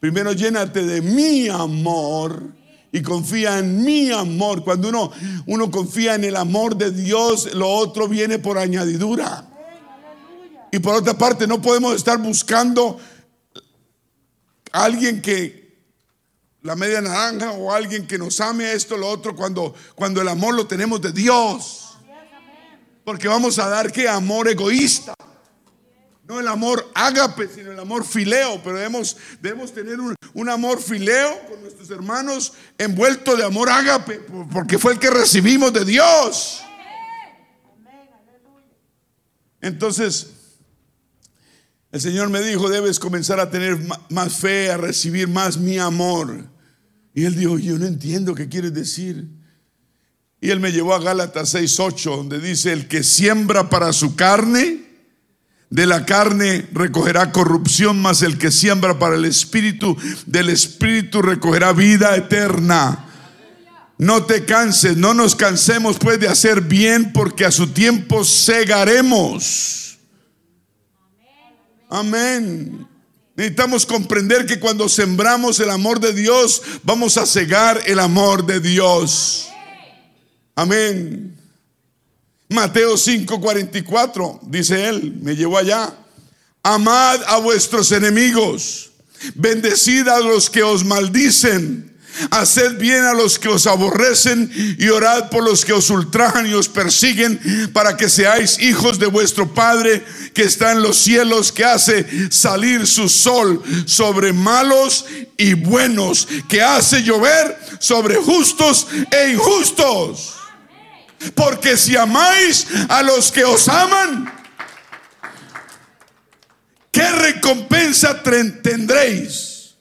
Primero llénate de mi amor y confía en mi amor. Cuando uno, uno confía en el amor de Dios, lo otro viene por añadidura. Y por otra parte, no podemos estar buscando a alguien que la media naranja o alguien que nos ame esto, lo otro, cuando, cuando el amor lo tenemos de Dios. Porque vamos a dar que amor egoísta. No el amor ágape, sino el amor fileo. Pero debemos, debemos tener un, un, amor fileo con nuestros hermanos envuelto de amor ágape, porque fue el que recibimos de Dios. Entonces, el Señor me dijo, debes comenzar a tener más fe, a recibir más mi amor. Y él dijo, yo no entiendo qué quieres decir. Y él me llevó a Gálatas 6:8, donde dice, el que siembra para su carne, de la carne recogerá corrupción, mas el que siembra para el espíritu, del espíritu recogerá vida eterna. No te canses, no nos cansemos pues de hacer bien, porque a su tiempo segaremos. Amén. Necesitamos comprender que cuando sembramos el amor de Dios, vamos a cegar el amor de Dios. Amén. Mateo 5:44, dice él, me llevó allá. Amad a vuestros enemigos, bendecid a los que os maldicen Haced bien a los que os aborrecen y orad por los que os ultrajan y os persiguen para que seáis hijos de vuestro Padre que está en los cielos, que hace salir su sol sobre malos y buenos, que hace llover sobre justos e injustos. Porque si amáis a los que os aman, ¿qué recompensa tendréis?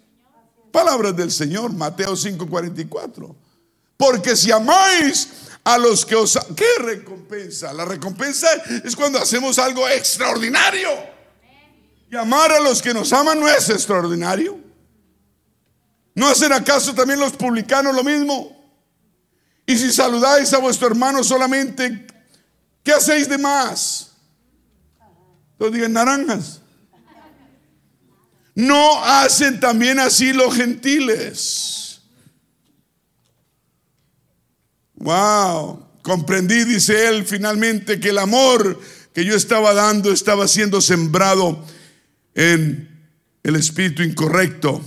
Palabras del Señor, Mateo 5:44. Porque si amáis a los que os... ¿Qué recompensa? La recompensa es cuando hacemos algo extraordinario. Y amar a los que nos aman no es extraordinario. ¿No hacen acaso también los publicanos lo mismo? Y si saludáis a vuestro hermano solamente, ¿qué hacéis de más? Entonces digan naranjas. ¿No hacen también así los gentiles? Wow, comprendí, dice él finalmente, que el amor que yo estaba dando estaba siendo sembrado en el espíritu incorrecto.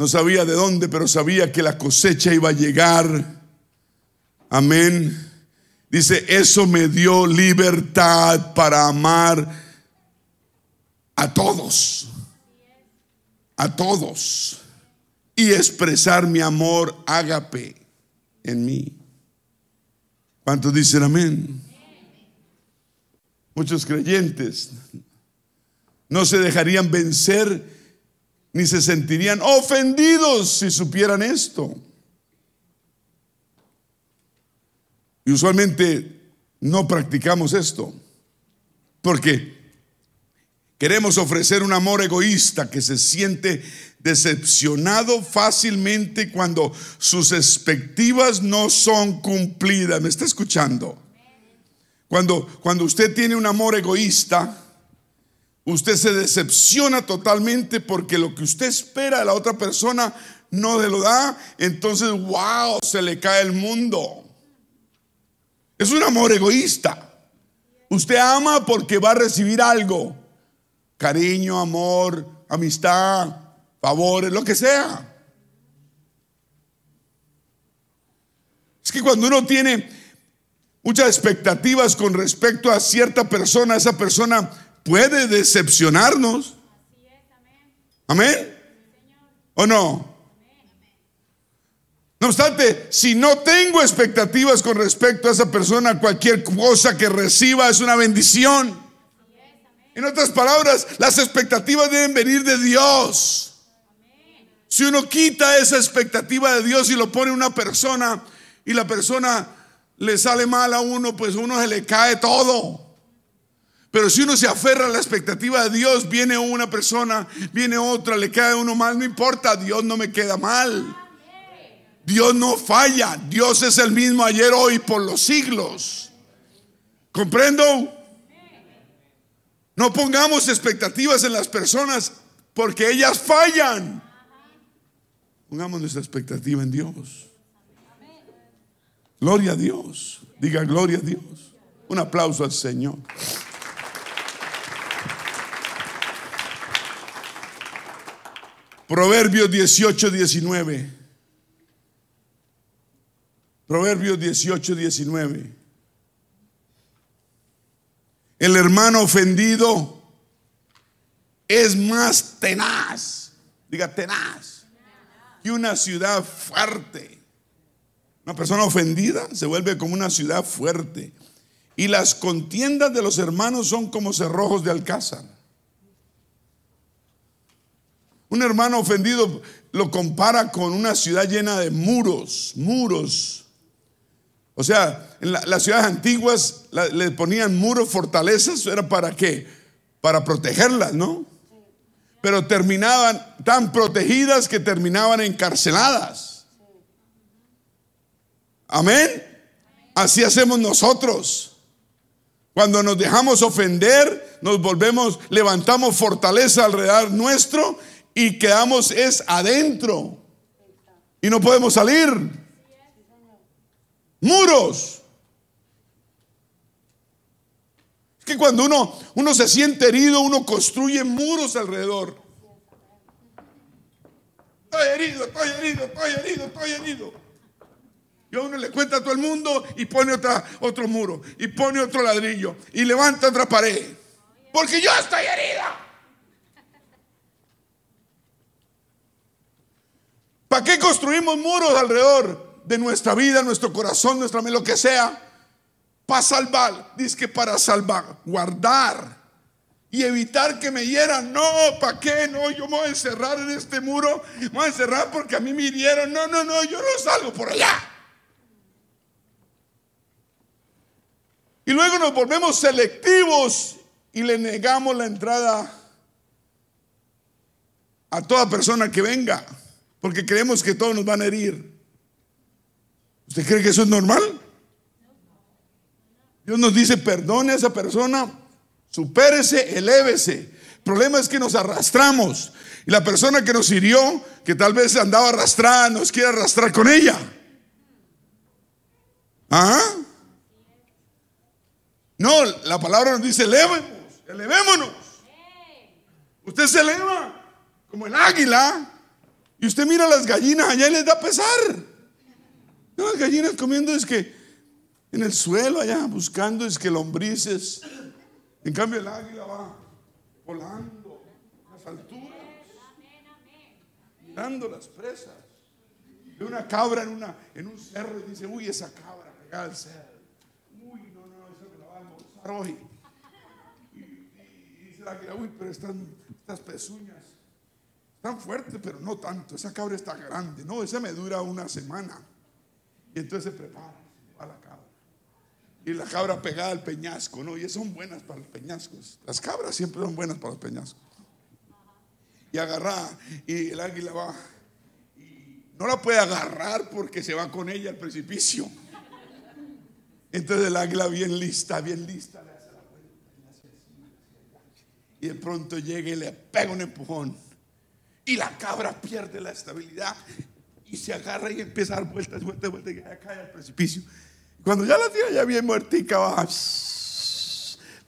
No sabía de dónde, pero sabía que la cosecha iba a llegar. Amén. Dice, eso me dio libertad para amar a todos, a todos, y expresar mi amor ágape en mí. ¿Cuántos dicen amén? Muchos creyentes no se dejarían vencer ni se sentirían ofendidos si supieran esto. Y usualmente no practicamos esto. Porque Queremos ofrecer un amor egoísta que se siente decepcionado fácilmente cuando sus expectativas no son cumplidas. ¿Me está escuchando? Cuando, cuando usted tiene un amor egoísta, usted se decepciona totalmente porque lo que usted espera de la otra persona no se lo da. Entonces, wow, se le cae el mundo. Es un amor egoísta. Usted ama porque va a recibir algo cariño, amor, amistad, favores, lo que sea. Es que cuando uno tiene muchas expectativas con respecto a cierta persona, esa persona puede decepcionarnos. Amén. ¿O no? No obstante, si no tengo expectativas con respecto a esa persona, cualquier cosa que reciba es una bendición. En otras palabras, las expectativas deben venir de Dios. Si uno quita esa expectativa de Dios y lo pone una persona y la persona le sale mal a uno, pues a uno se le cae todo. Pero si uno se aferra a la expectativa de Dios, viene una persona, viene otra, le cae uno mal, no importa, Dios no me queda mal. Dios no falla, Dios es el mismo ayer, hoy, por los siglos. ¿Comprendo? No pongamos expectativas en las personas porque ellas fallan. Pongamos nuestra expectativa en Dios. Gloria a Dios. Diga gloria a Dios. Un aplauso al Señor. Proverbios 18, 19. Proverbios 18, 19. El hermano ofendido es más tenaz. Diga tenaz. Que una ciudad fuerte. Una persona ofendida se vuelve como una ciudad fuerte. Y las contiendas de los hermanos son como cerrojos de alcázar. Un hermano ofendido lo compara con una ciudad llena de muros, muros. O sea, en las ciudades antiguas le ponían muros, fortalezas, ¿era para qué? Para protegerlas, ¿no? Pero terminaban tan protegidas que terminaban encarceladas. Amén. Así hacemos nosotros. Cuando nos dejamos ofender, nos volvemos, levantamos fortaleza alrededor nuestro y quedamos es adentro. Y no podemos salir. Muros. Es que cuando uno, uno se siente herido, uno construye muros alrededor. Estoy herido, estoy herido, estoy herido, estoy herido. Y a uno le cuenta a todo el mundo y pone otra, otro muro, y pone otro ladrillo, y levanta otra pared. Porque yo estoy herida. ¿Para qué construimos muros alrededor de nuestra vida, nuestro corazón, nuestra mente, lo que sea? Para salvar, dice que para salvar, guardar y evitar que me hieran. No, ¿para qué? No, yo me voy a encerrar en este muro, me voy a encerrar porque a mí me hirieron. No, no, no, yo no salgo por allá. Y luego nos volvemos selectivos y le negamos la entrada a toda persona que venga porque creemos que todos nos van a herir. ¿Usted cree que eso es normal? Dios nos dice, perdone a esa persona, supérese, elévese. El problema es que nos arrastramos. Y la persona que nos hirió, que tal vez andaba arrastrada, nos quiere arrastrar con ella. ¿Ah? No, la palabra nos dice, elevemos, elevémonos. Usted se eleva como el águila y usted mira las gallinas allá y les da pesar. Las gallinas comiendo es que en el suelo allá buscando es que lombrices. En cambio el águila va volando a las alturas, mirando las presas. Ve una cabra en, una, en un cerro y dice, uy, esa cabra pegada al. Uy, no, no, esa me la va a almorzar hoy. Y, dice el águila, uy, pero estas, estas pezuñas Tan fuerte, pero no tanto. Esa cabra está grande. No, esa me dura una semana. Y entonces se prepara, va la cabra. Y la cabra pegada al peñasco, ¿no? Y son buenas para los peñascos. Las cabras siempre son buenas para los peñascos. Y agarra, y el águila va. Y no la puede agarrar porque se va con ella al precipicio. Entonces el águila bien lista, bien lista, le hace la vuelta y de pronto llega y le pega un empujón y la cabra pierde la estabilidad y se agarra y empieza a dar vueltas, vueltas, vueltas y cae al precipicio. Cuando ya la tiene ya bien muertica, va,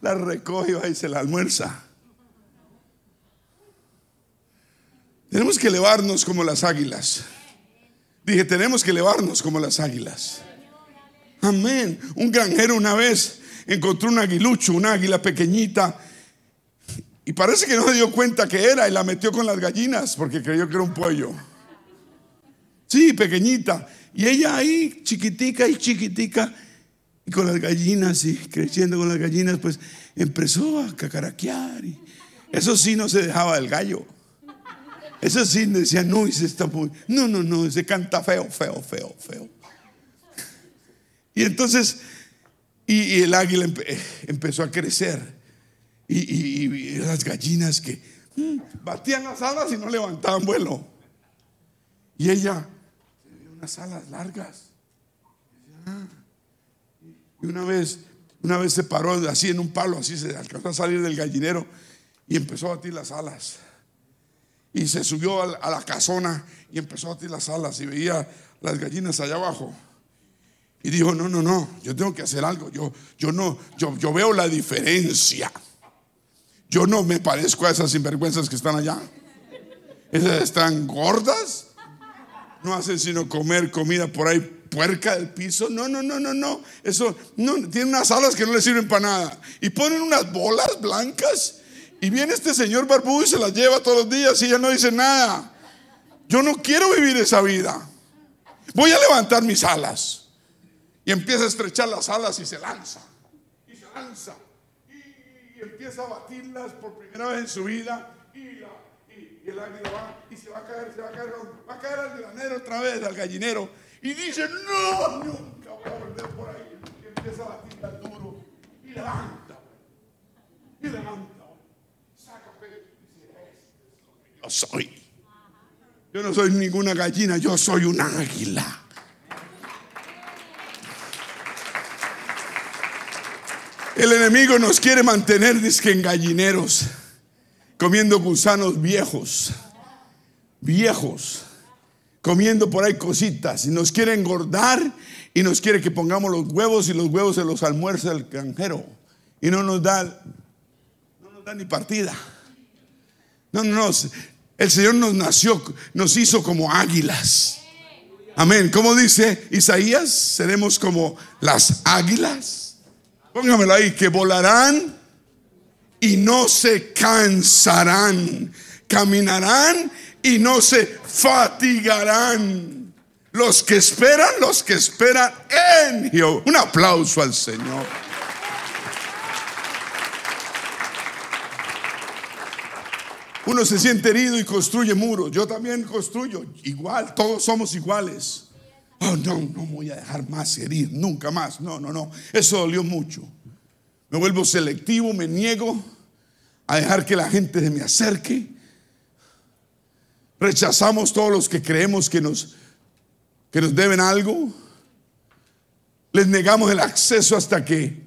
la recoge y se la almuerza. Tenemos que elevarnos como las águilas. Dije, tenemos que elevarnos como las águilas. Amén. Un granjero una vez encontró un aguilucho, una águila pequeñita y parece que no se dio cuenta que era y la metió con las gallinas porque creyó que era un pollo. Sí, pequeñita. Y ella ahí, chiquitica y chiquitica, y con las gallinas y creciendo con las gallinas, pues empezó a cacaraquear. Eso sí no se dejaba del gallo. Eso sí decía, no, ese está muy. No, no, no, ese canta feo, feo, feo, feo. Y entonces, y, el águila empezó a crecer. Y, las gallinas que mm, batían las alas y no levantaban vuelo. Y ella, unas alas largas. Y una vez, una vez se paró así en un palo, así se alcanzó a salir del gallinero y empezó a batir las alas. Y se subió a la casona y empezó a batir las alas y veía las gallinas allá abajo. Y dijo, no, no, no, yo tengo que hacer algo. Yo, yo no, yo, yo veo la diferencia. Yo no me parezco a esas sinvergüenzas que están allá. Esas están gordas. No hacen sino comer comida por ahí puerca del piso. No, no, no, no, no. Eso no tiene unas alas que no le sirven para nada. Y ponen unas bolas blancas. Y viene este señor barbudo y se las lleva todos los días y ella no dice nada. Yo no quiero vivir esa vida. Voy a levantar mis alas. Y empieza a estrechar las alas y se lanza. Y se lanza empieza a batirlas por primera vez en su vida y, el águila va y se va a caer, se va a caer, va a caer al granero otra vez, al gallinero y dice, no, nunca voy a volver por ahí. Y empieza a batirla duro y levanta, y levanta, saca pecho y dice, este es lo que yo soy. Yo no soy ninguna gallina, yo soy un águila. El enemigo nos quiere mantener disque en gallineros, comiendo gusanos viejos, viejos, comiendo por ahí cositas, y nos quiere engordar y nos quiere que pongamos los huevos y los huevos se los almuerza el granjero y no nos da, no nos da ni partida. No, no, no. El Señor nos nació, nos hizo como águilas. Amén. ¿Cómo dice Isaías? Seremos como las águilas Póngamelo ahí, que volarán y no se cansarán. Caminarán y no se fatigarán. Los que esperan, los que esperan en Jehová. Un aplauso al Señor. Uno se siente herido y construye muros. Yo también construyo. Igual, todos somos iguales. Oh, no, no voy a dejar más herir, nunca más. No, no, no. Eso dolió mucho. Me vuelvo selectivo, me niego a dejar que la gente se me acerque. Rechazamos todos los que creemos que nos, que nos deben algo. Les negamos el acceso hasta que,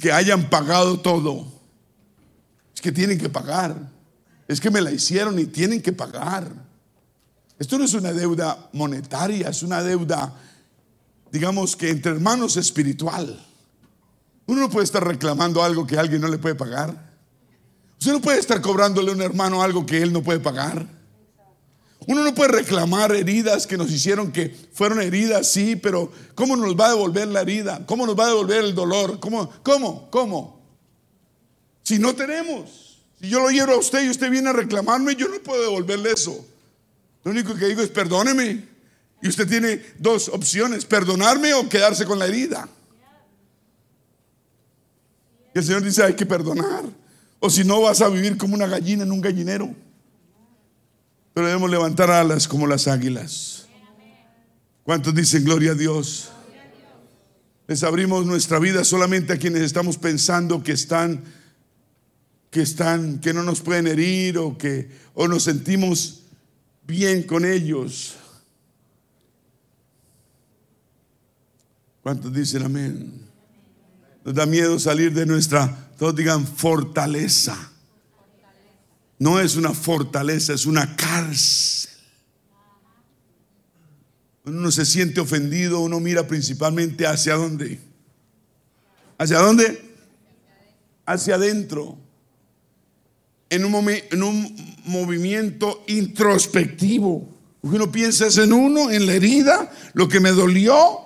que hayan pagado todo. Es que tienen que pagar. Es que me la hicieron y tienen que pagar. Esto no es una deuda monetaria, es una deuda, digamos que entre hermanos espiritual. Uno no puede estar reclamando algo que alguien no le puede pagar. Usted no puede estar cobrándole a un hermano algo que él no puede pagar. Uno no puede reclamar heridas que nos hicieron que fueron heridas, sí, pero ¿cómo nos va a devolver la herida? ¿Cómo nos va a devolver el dolor? ¿Cómo? ¿Cómo? ¿Cómo? Si no tenemos, si yo lo hiero a usted y usted viene a reclamarme, yo no puedo devolverle eso. Lo único que digo es perdóneme. Y usted tiene dos opciones, perdonarme o quedarse con la herida. Y el Señor dice, hay que perdonar. O si no, vas a vivir como una gallina en un gallinero. Pero debemos levantar alas como las águilas. ¿Cuántos dicen gloria a Dios? Les abrimos nuestra vida solamente a quienes estamos pensando que están, que están, que no nos pueden herir o que o nos sentimos bien con ellos. ¿Cuántos dicen amén? Nos da miedo salir de nuestra, todos digan, fortaleza. No es una fortaleza, es una cárcel. Uno se siente ofendido, uno mira principalmente hacia dónde. ¿Hacia dónde? Hacia adentro en un, en un movimiento introspectivo. Uno piensa en uno, en la herida, lo que me dolió.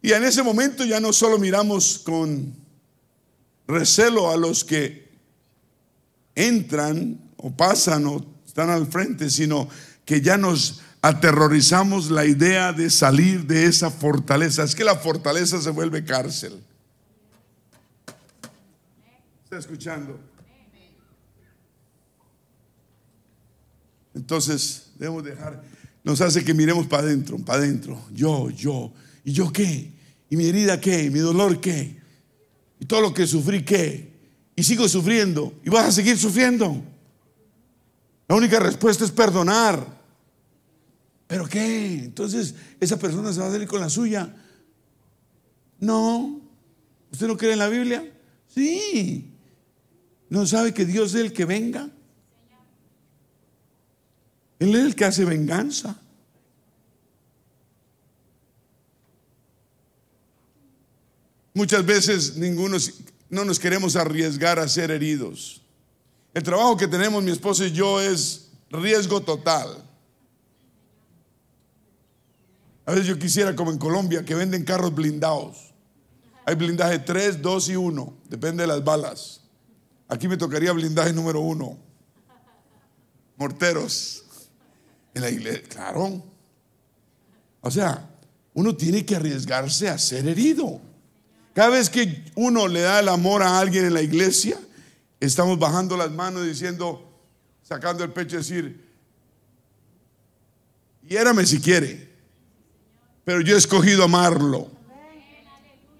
Y en ese momento ya no solo miramos con recelo a los que entran o pasan o están al frente, sino que ya nos aterrorizamos la idea de salir de esa fortaleza. Es que la fortaleza se vuelve cárcel. ¿Está escuchando? Entonces, debemos dejar, nos hace que miremos para adentro, para adentro. Yo, yo. ¿Y yo qué? ¿Y mi herida qué? ¿Y mi dolor qué? ¿Y todo lo que sufrí qué? Y sigo sufriendo. ¿Y vas a seguir sufriendo? La única respuesta es perdonar. ¿Pero qué? Entonces, ¿esa persona se va a salir con la suya? No. ¿Usted no cree en la Biblia? Sí. ¿No sabe que Dios es el que venga? Él es el que hace venganza. Muchas veces ninguno no nos queremos arriesgar a ser heridos. El trabajo que tenemos mi esposa y yo es riesgo total. A veces yo quisiera, como en Colombia, que venden carros blindados. Hay blindaje 3, 2 y 1, depende de las balas. Aquí me tocaría blindaje número 1. Morteros. En la iglesia, claro. O sea, uno tiene que arriesgarse a ser herido. Cada vez que uno le da el amor a alguien en la iglesia, estamos bajando las manos diciendo, sacando el pecho decir, hiérame si quiere, pero yo he escogido amarlo.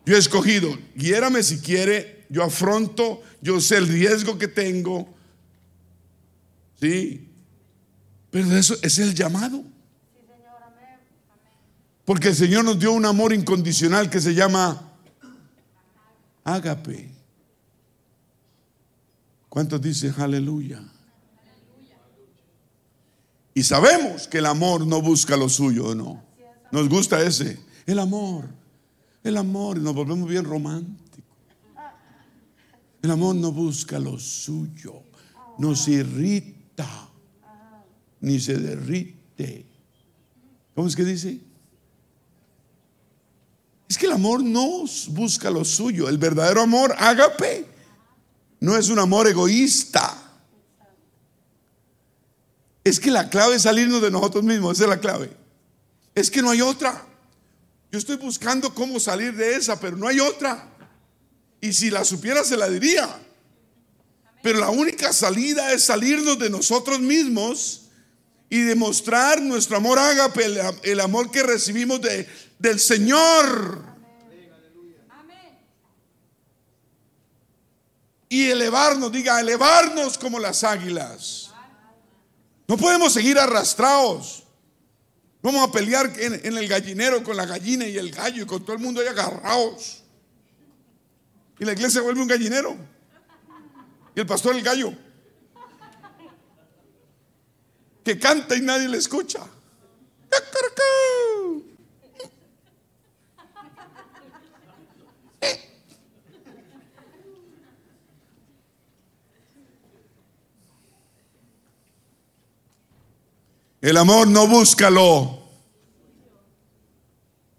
Yo he escogido, hiérame si quiere, yo afronto, yo sé el riesgo que tengo. Sí, pero eso es el llamado. Porque el Señor nos dio un amor incondicional que se llama ágape. ¿Cuántos dicen aleluya? Y sabemos que el amor no busca lo suyo, no. Nos gusta ese, el amor, el amor, y nos volvemos bien románticos. El amor no busca lo suyo, nos irrita, ni se derrite. ¿Cómo es que dice? Es que el amor no busca lo suyo. El verdadero amor, ágape, no es un amor egoísta. Es que la clave es salirnos de nosotros mismos, esa es la clave. Es que no hay otra. Yo estoy buscando cómo salir de esa, pero no hay otra. Y si la supiera, se la diría. Pero la única salida es salirnos de nosotros mismos y demostrar nuestro amor ágape, el, amor que recibimos de, del Señor. Y elevarnos, diga, elevarnos como las águilas. No podemos seguir arrastrados. Vamos a pelear en, en, el gallinero con la gallina y el gallo y con todo el mundo ahí agarrados. Y la iglesia vuelve un gallinero. Y el pastor el gallo. Que canta y nadie le escucha. El amor no búscalo.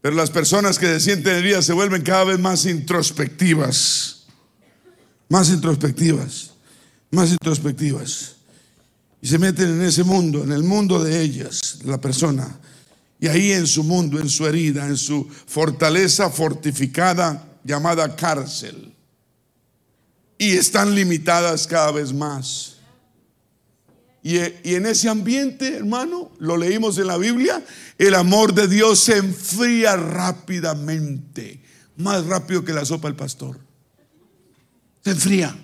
Pero las personas que se sienten heridas se vuelven cada vez más introspectivas. Más introspectivas. Más introspectivas. Y se meten en ese mundo, en el mundo de ellas, la persona. Y ahí en su mundo, en su herida, en su fortaleza fortificada llamada cárcel. Y están limitadas cada vez más. Y, en ese ambiente, hermano, lo leímos en la Biblia, el amor de Dios se enfría rápidamente, más rápido que la sopa del pastor. Se enfría.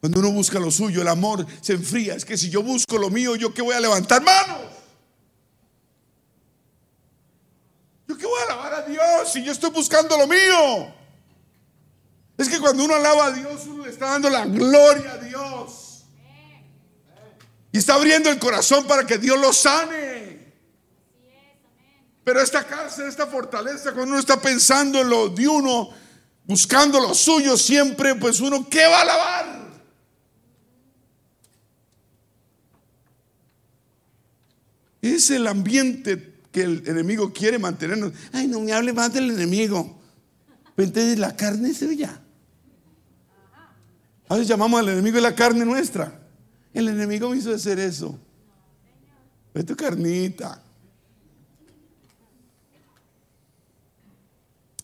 Cuando uno busca lo suyo, el amor se enfría. Es que si yo busco lo mío, ¿yo qué voy a levantar manos? ¿Yo qué voy a alabar a Dios si yo estoy buscando lo mío? Es que cuando uno alaba a Dios, uno le está dando la gloria a Dios. Y está abriendo el corazón para que Dios lo sane. Pero esta cárcel, esta fortaleza, cuando uno está pensando en lo de uno, buscando lo suyo siempre, pues uno, ¿qué va a alabar? Es el ambiente que el enemigo quiere mantenernos. Ay, no me hable más del enemigo. de la carne es ella. A veces llamamos al enemigo de la carne nuestra. El enemigo me hizo hacer eso. Es tu carnita.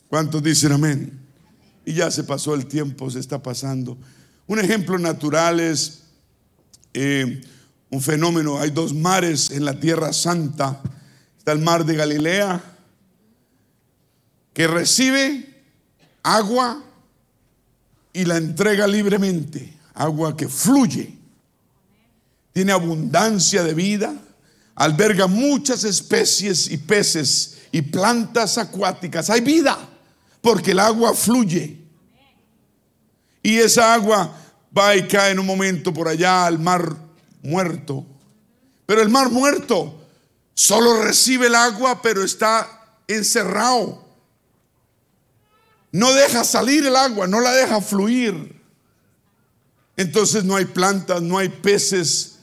¿Cuántos dicen amén? Y ya se pasó el tiempo, se está pasando. Un ejemplo natural es eh, un fenómeno. Hay dos mares en la Tierra Santa. Está el mar de Galilea que recibe agua y la entrega libremente, agua que fluye, tiene abundancia de vida, alberga muchas especies y peces y plantas acuáticas. Hay vida porque el agua fluye. Y esa agua va y cae en un momento por allá al mar muerto. Pero el mar muerto solo recibe el agua, pero está encerrado. No deja salir el agua, no la deja fluir. Entonces no hay plantas, no hay peces,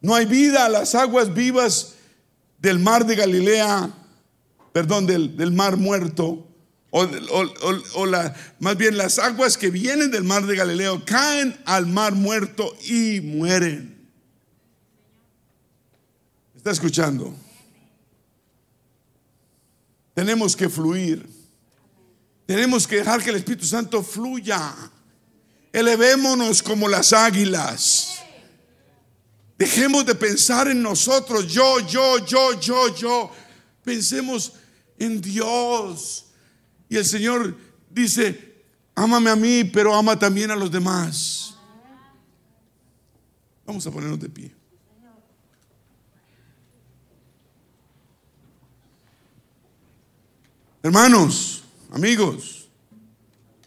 no hay vida. Las aguas vivas del mar de Galilea, perdón, del, mar muerto, o, más bien las aguas que vienen del mar de Galileo caen al mar muerto y mueren. ¿Está escuchando? Tenemos que fluir. Tenemos que dejar que el Espíritu Santo fluya. Elevémonos como las águilas. Dejemos de pensar en nosotros, yo, yo, yo, yo, yo. Pensemos en Dios. Y el Señor dice, ámame a mí, pero ama también a los demás. Vamos a ponernos de pie. Hermanos, amigos,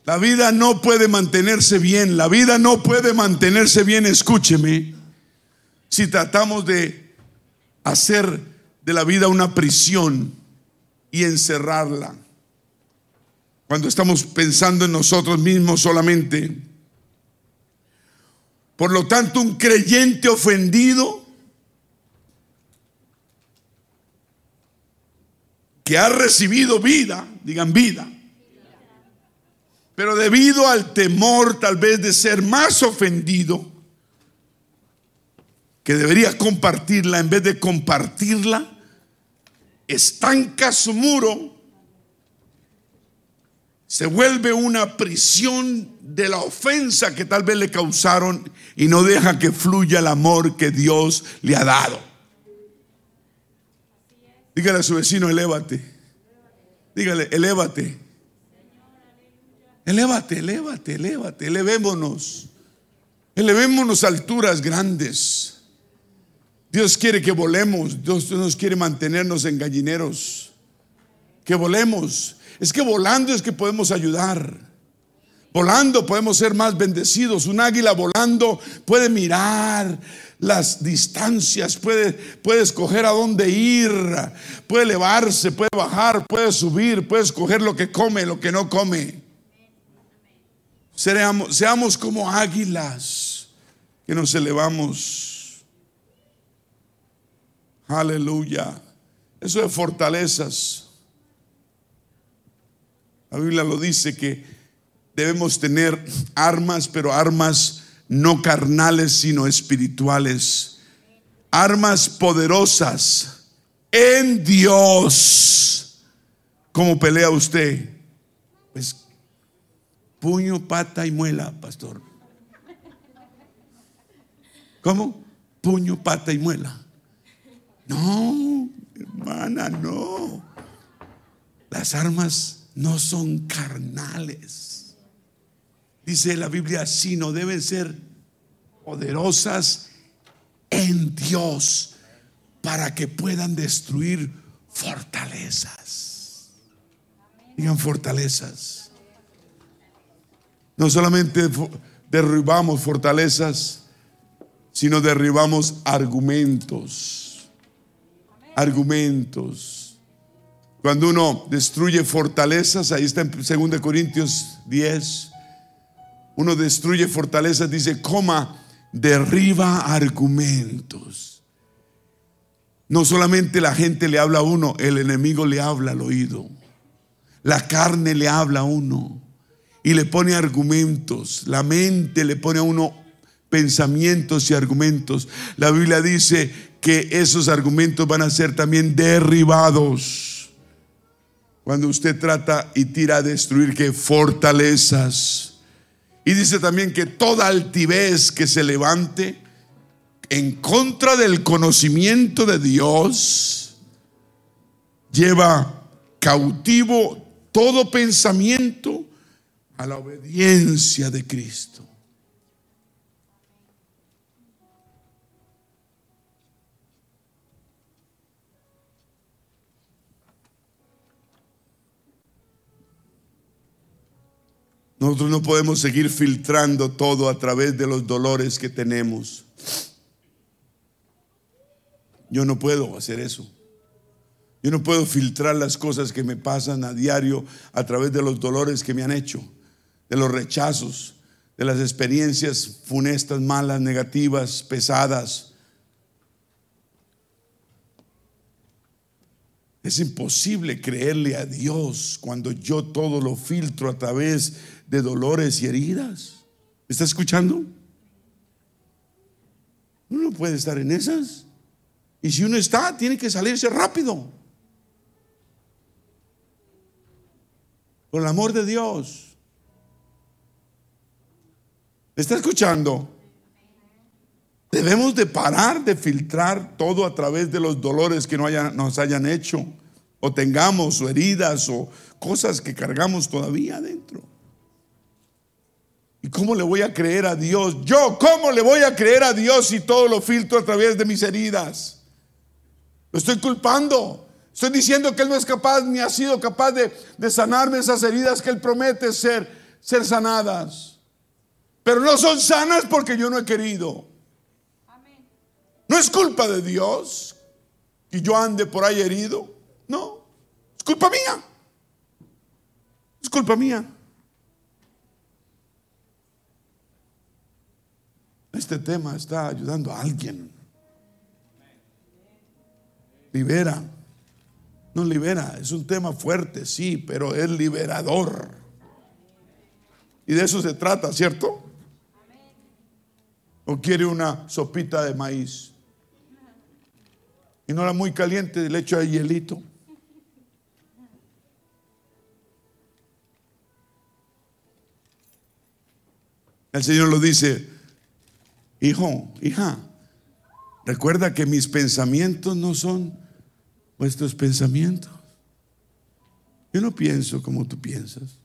la vida no puede mantenerse bien, la vida no puede mantenerse bien, escúcheme, si tratamos de hacer de la vida una prisión y encerrarla. Cuando estamos pensando en nosotros mismos solamente. Por lo tanto, un creyente ofendido que ha recibido vida, digan vida, pero debido al temor tal vez de ser más ofendido, que debería compartirla, en vez de compartirla, estanca su muro, se vuelve una prisión de la ofensa que tal vez le causaron y no deja que fluya el amor que Dios le ha dado. Dígale a su vecino, elévate. Dígale, elévate. Elévate, elévate, elévate, elevémonos. Elevémonos a alturas grandes. Dios quiere que volemos. Dios nos quiere mantenernos en gallineros. Que volemos. Es que volando es que podemos ayudar. Volando podemos ser más bendecidos. Un águila volando puede mirar las distancias, puede, puede escoger a dónde ir, puede elevarse, puede bajar, puede subir, puede escoger lo que come, lo que no come. Seamos, seamos como águilas que nos elevamos. Aleluya. Eso es fortalezas. La Biblia lo dice que debemos tener armas, pero armas no carnales, sino espirituales. Armas poderosas en Dios. ¿Cómo pelea usted? Pues puño, pata y muela, pastor. ¿Cómo? Puño, pata y muela. No, hermana, no. Las armas no son carnales dice la Biblia, sino deben ser poderosas en Dios para que puedan destruir fortalezas. Digan fortalezas. No solamente derribamos fortalezas, sino derribamos argumentos. Argumentos. Cuando uno destruye fortalezas, ahí está en 2 Corintios 10, uno destruye fortalezas, dice, coma, derriba argumentos. No solamente la gente le habla a uno, el enemigo le habla al oído. La carne le habla a uno y le pone argumentos. La mente le pone a uno pensamientos y argumentos. La Biblia dice que esos argumentos van a ser también derribados. Cuando usted trata y tira a destruir que fortalezas. Y dice también que toda altivez que se levante en contra del conocimiento de Dios lleva cautivo todo pensamiento a la obediencia de Cristo. Nosotros no podemos seguir filtrando todo a través de los dolores que tenemos. Yo no puedo hacer eso. Yo no puedo filtrar las cosas que me pasan a diario a través de los dolores que me han hecho, de los rechazos, de las experiencias funestas, malas, negativas, pesadas. Es imposible creerle a Dios cuando yo todo lo filtro a través de dolores y heridas. ¿Está escuchando? Uno no puede estar en esas. Y si uno está, tiene que salirse rápido. Por el amor de Dios. ¿Está escuchando? Debemos de parar de filtrar todo a través de los dolores que no nos hayan hecho, o tengamos, o heridas, o cosas que cargamos todavía adentro. ¿Y cómo le voy a creer a Dios? Yo, ¿cómo le voy a creer a Dios si todo lo filtro a través de mis heridas? Lo estoy culpando. Estoy diciendo que Él no es capaz ni ha sido capaz de, sanarme esas heridas que Él promete ser, ser sanadas. Pero no son sanas porque yo no he querido. No es culpa de Dios que yo ande por ahí herido. No, es culpa mía. Es culpa mía. Este tema está ayudando a alguien. Libera. No libera, es un tema fuerte, sí, pero es liberador. Y de eso se trata, ¿cierto? ¿O quiere una sopita de maíz? Y no la muy caliente, le echo ahí hielito. El Señor lo dice, hijo, hija, recuerda que mis pensamientos no son vuestros pensamientos. Yo no pienso como tú piensas,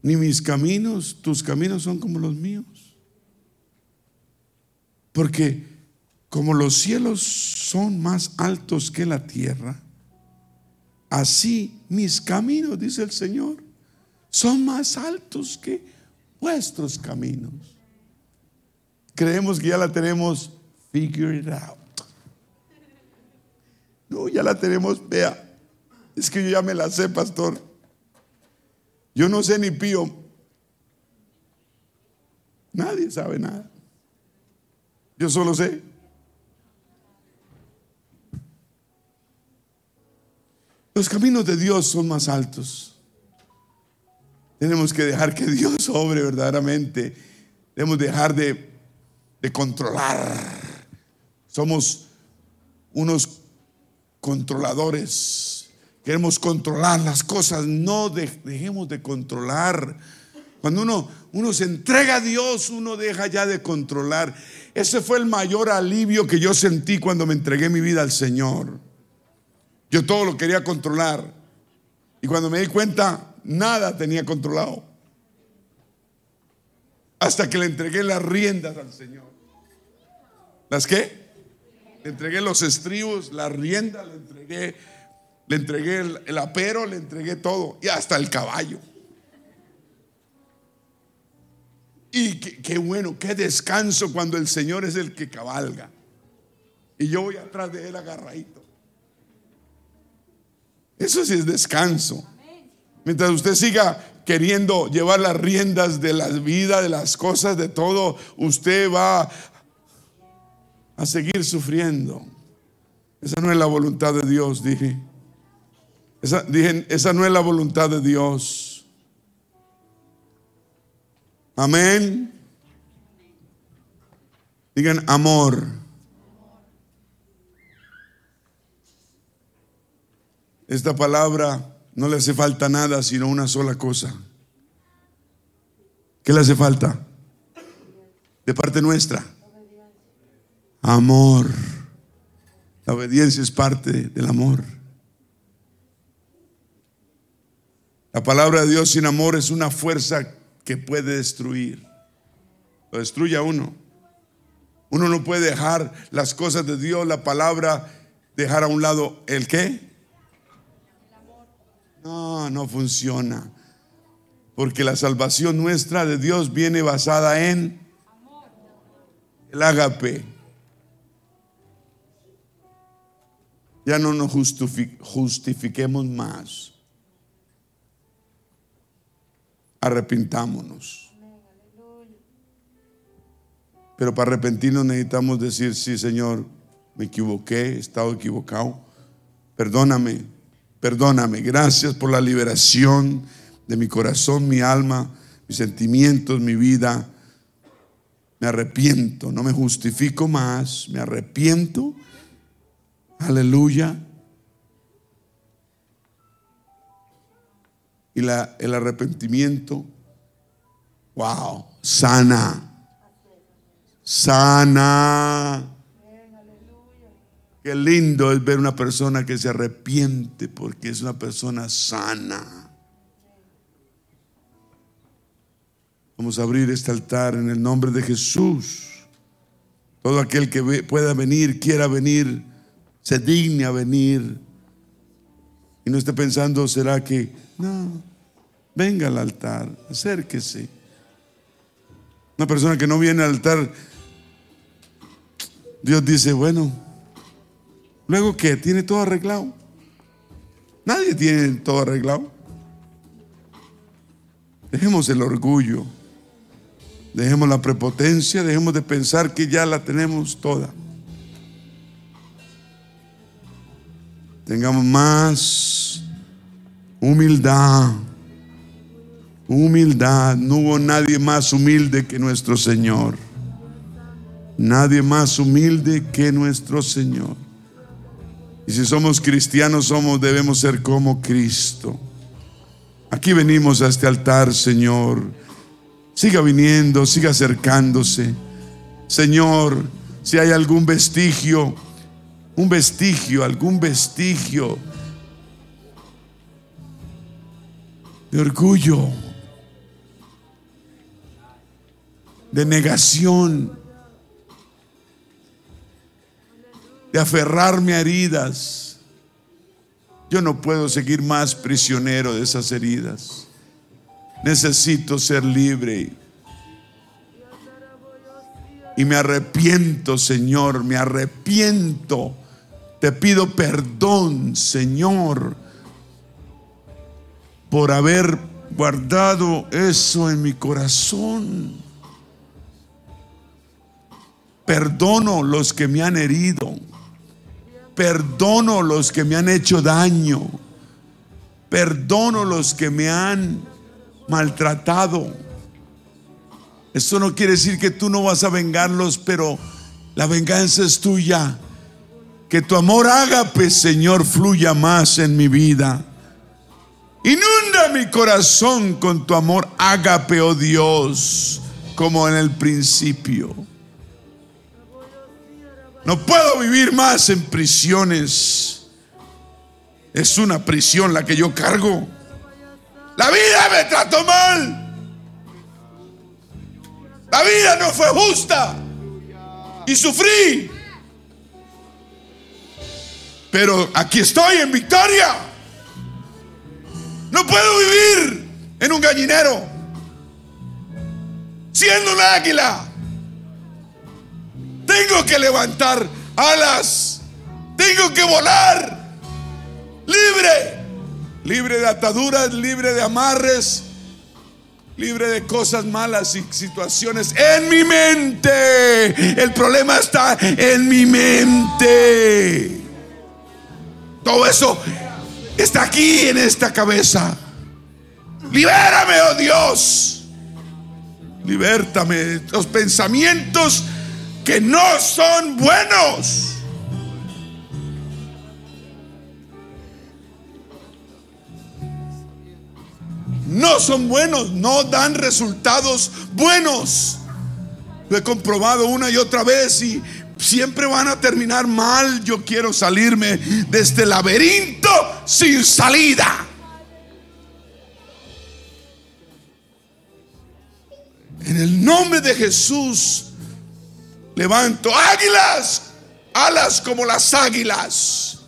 ni mis caminos, tus caminos son como los míos. Porque como los cielos son más altos que la tierra, así mis caminos, dice el Señor, son más altos que vuestros caminos. Creemos que ya la tenemos figured out. No, ya la tenemos, vea. Es que yo ya me la sé, pastor. Yo no sé ni pío. Nadie sabe nada. Yo solo sé. Los caminos de Dios son más altos. Tenemos que dejar que Dios obre verdaderamente. Debemos dejar de, de controlar. Somos unos controladores. Queremos controlar las cosas. No dejemos de controlar. Cuando uno, uno se entrega a Dios, uno deja ya de controlar. Ese fue el mayor alivio que yo sentí cuando me entregué mi vida al Señor. Yo todo lo quería controlar. Y cuando me di cuenta, nada tenía controlado. Hasta que le entregué las riendas al Señor. ¿Las qué? Le entregué los estribos, la rienda, le entregué, le entregué el, apero, le entregué todo. Y hasta el caballo. Y qué, bueno, qué descanso cuando el Señor es el que cabalga. Y yo voy atrás de él agarradito. Eso sí es descanso. Mientras usted siga queriendo llevar las riendas de la vida, de las cosas, de todo, usted va a seguir sufriendo. Esa no es la voluntad de Dios, dije. Esa, esa no es la voluntad de Dios. Amén. Digan amor. Esta palabra no le hace falta nada, sino una sola cosa. ¿Qué le hace falta? De parte nuestra Amor. La obediencia es parte del amor. La palabra de Dios sin amor es una fuerza que puede destruir. Lo destruye a uno. Uno no puede dejar las cosas de Dios, la palabra, dejar a un lado el qué. No, no funciona. Porque la salvación nuestra de Dios viene basada en el ágape. Ya no nos justifiquemos más. Arrepintámonos. Pero para arrepentirnos necesitamos decir, sí Señor, me equivoqué, he estado equivocado. Perdóname, perdóname. Gracias por la liberación de mi corazón, mi alma, mis sentimientos, mi vida. Me arrepiento, no me justifico más, me arrepiento. Aleluya. Y la, el arrepentimiento, wow, sana, sana. Qué lindo es ver una persona que se arrepiente porque es una persona sana. Vamos a abrir este altar en el nombre de Jesús. Todo aquel que pueda venir, quiera venir, se digne a venir. Y no esté pensando, ¿será que? No, venga al altar, acérquese. Una persona que no viene al altar, Dios dice, bueno, luego que tiene todo arreglado. Nadie tiene todo arreglado. Dejemos el orgullo. Dejemos la prepotencia, dejemos de pensar que ya la tenemos toda. Tengamos más humildad. Humildad. No hubo nadie más humilde que nuestro Señor. Nadie más humilde que nuestro Señor. Y si somos cristianos, somos, debemos ser como Cristo. Aquí venimos a este altar, Señor Siga viniendo, siga acercándose. Señor, si hay algún vestigio, un vestigio, algún vestigio de orgullo, de negación, de aferrarme a heridas. Yo no puedo seguir más prisionero de esas heridas. Necesito ser libre. Y me arrepiento, Señor, me arrepiento. Te pido perdón, Señor, por haber guardado eso en mi corazón. Perdono los que me han herido. Perdono los que me han hecho daño. Perdono los que me han maltratado. Esto no quiere decir que tú no vas a vengarlos, pero la venganza es tuya. Que tu amor ágape, Señor, fluya más en mi vida. Inunda mi corazón con tu amor ágape, oh Dios, como en el principio. No puedo vivir más en prisiones. Es una prisión la que yo cargo. La vida me trató mal. La vida no fue justa. Y sufrí. Pero aquí estoy en victoria. No puedo vivir en un gallinero. Siendo un águila. Tengo que levantar alas. Tengo que volar. Libre libre de ataduras, libre de amarres, libre de cosas malas y situaciones en mi mente. El problema está en mi mente. Todo eso está aquí en esta cabeza. Libérame, oh Dios. Libértame de los pensamientos que no son buenos. no son buenos, no dan resultados buenos. Lo he comprobado una y otra vez y siempre van a terminar mal. Yo quiero salirme de este laberinto sin salida. En el nombre de Jesús, levanto águilas, alas como las águilas.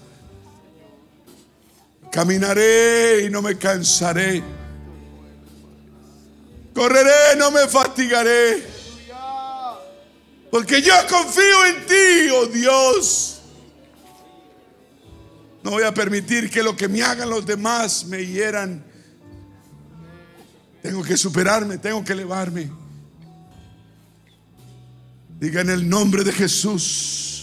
Caminaré y no me cansaré. Correré, no me fatigaré. Porque yo confío en ti, oh Dios. No voy a permitir que lo que me hagan los demás me hieran. Tengo que superarme, tengo que elevarme. Diga en el nombre de Jesús.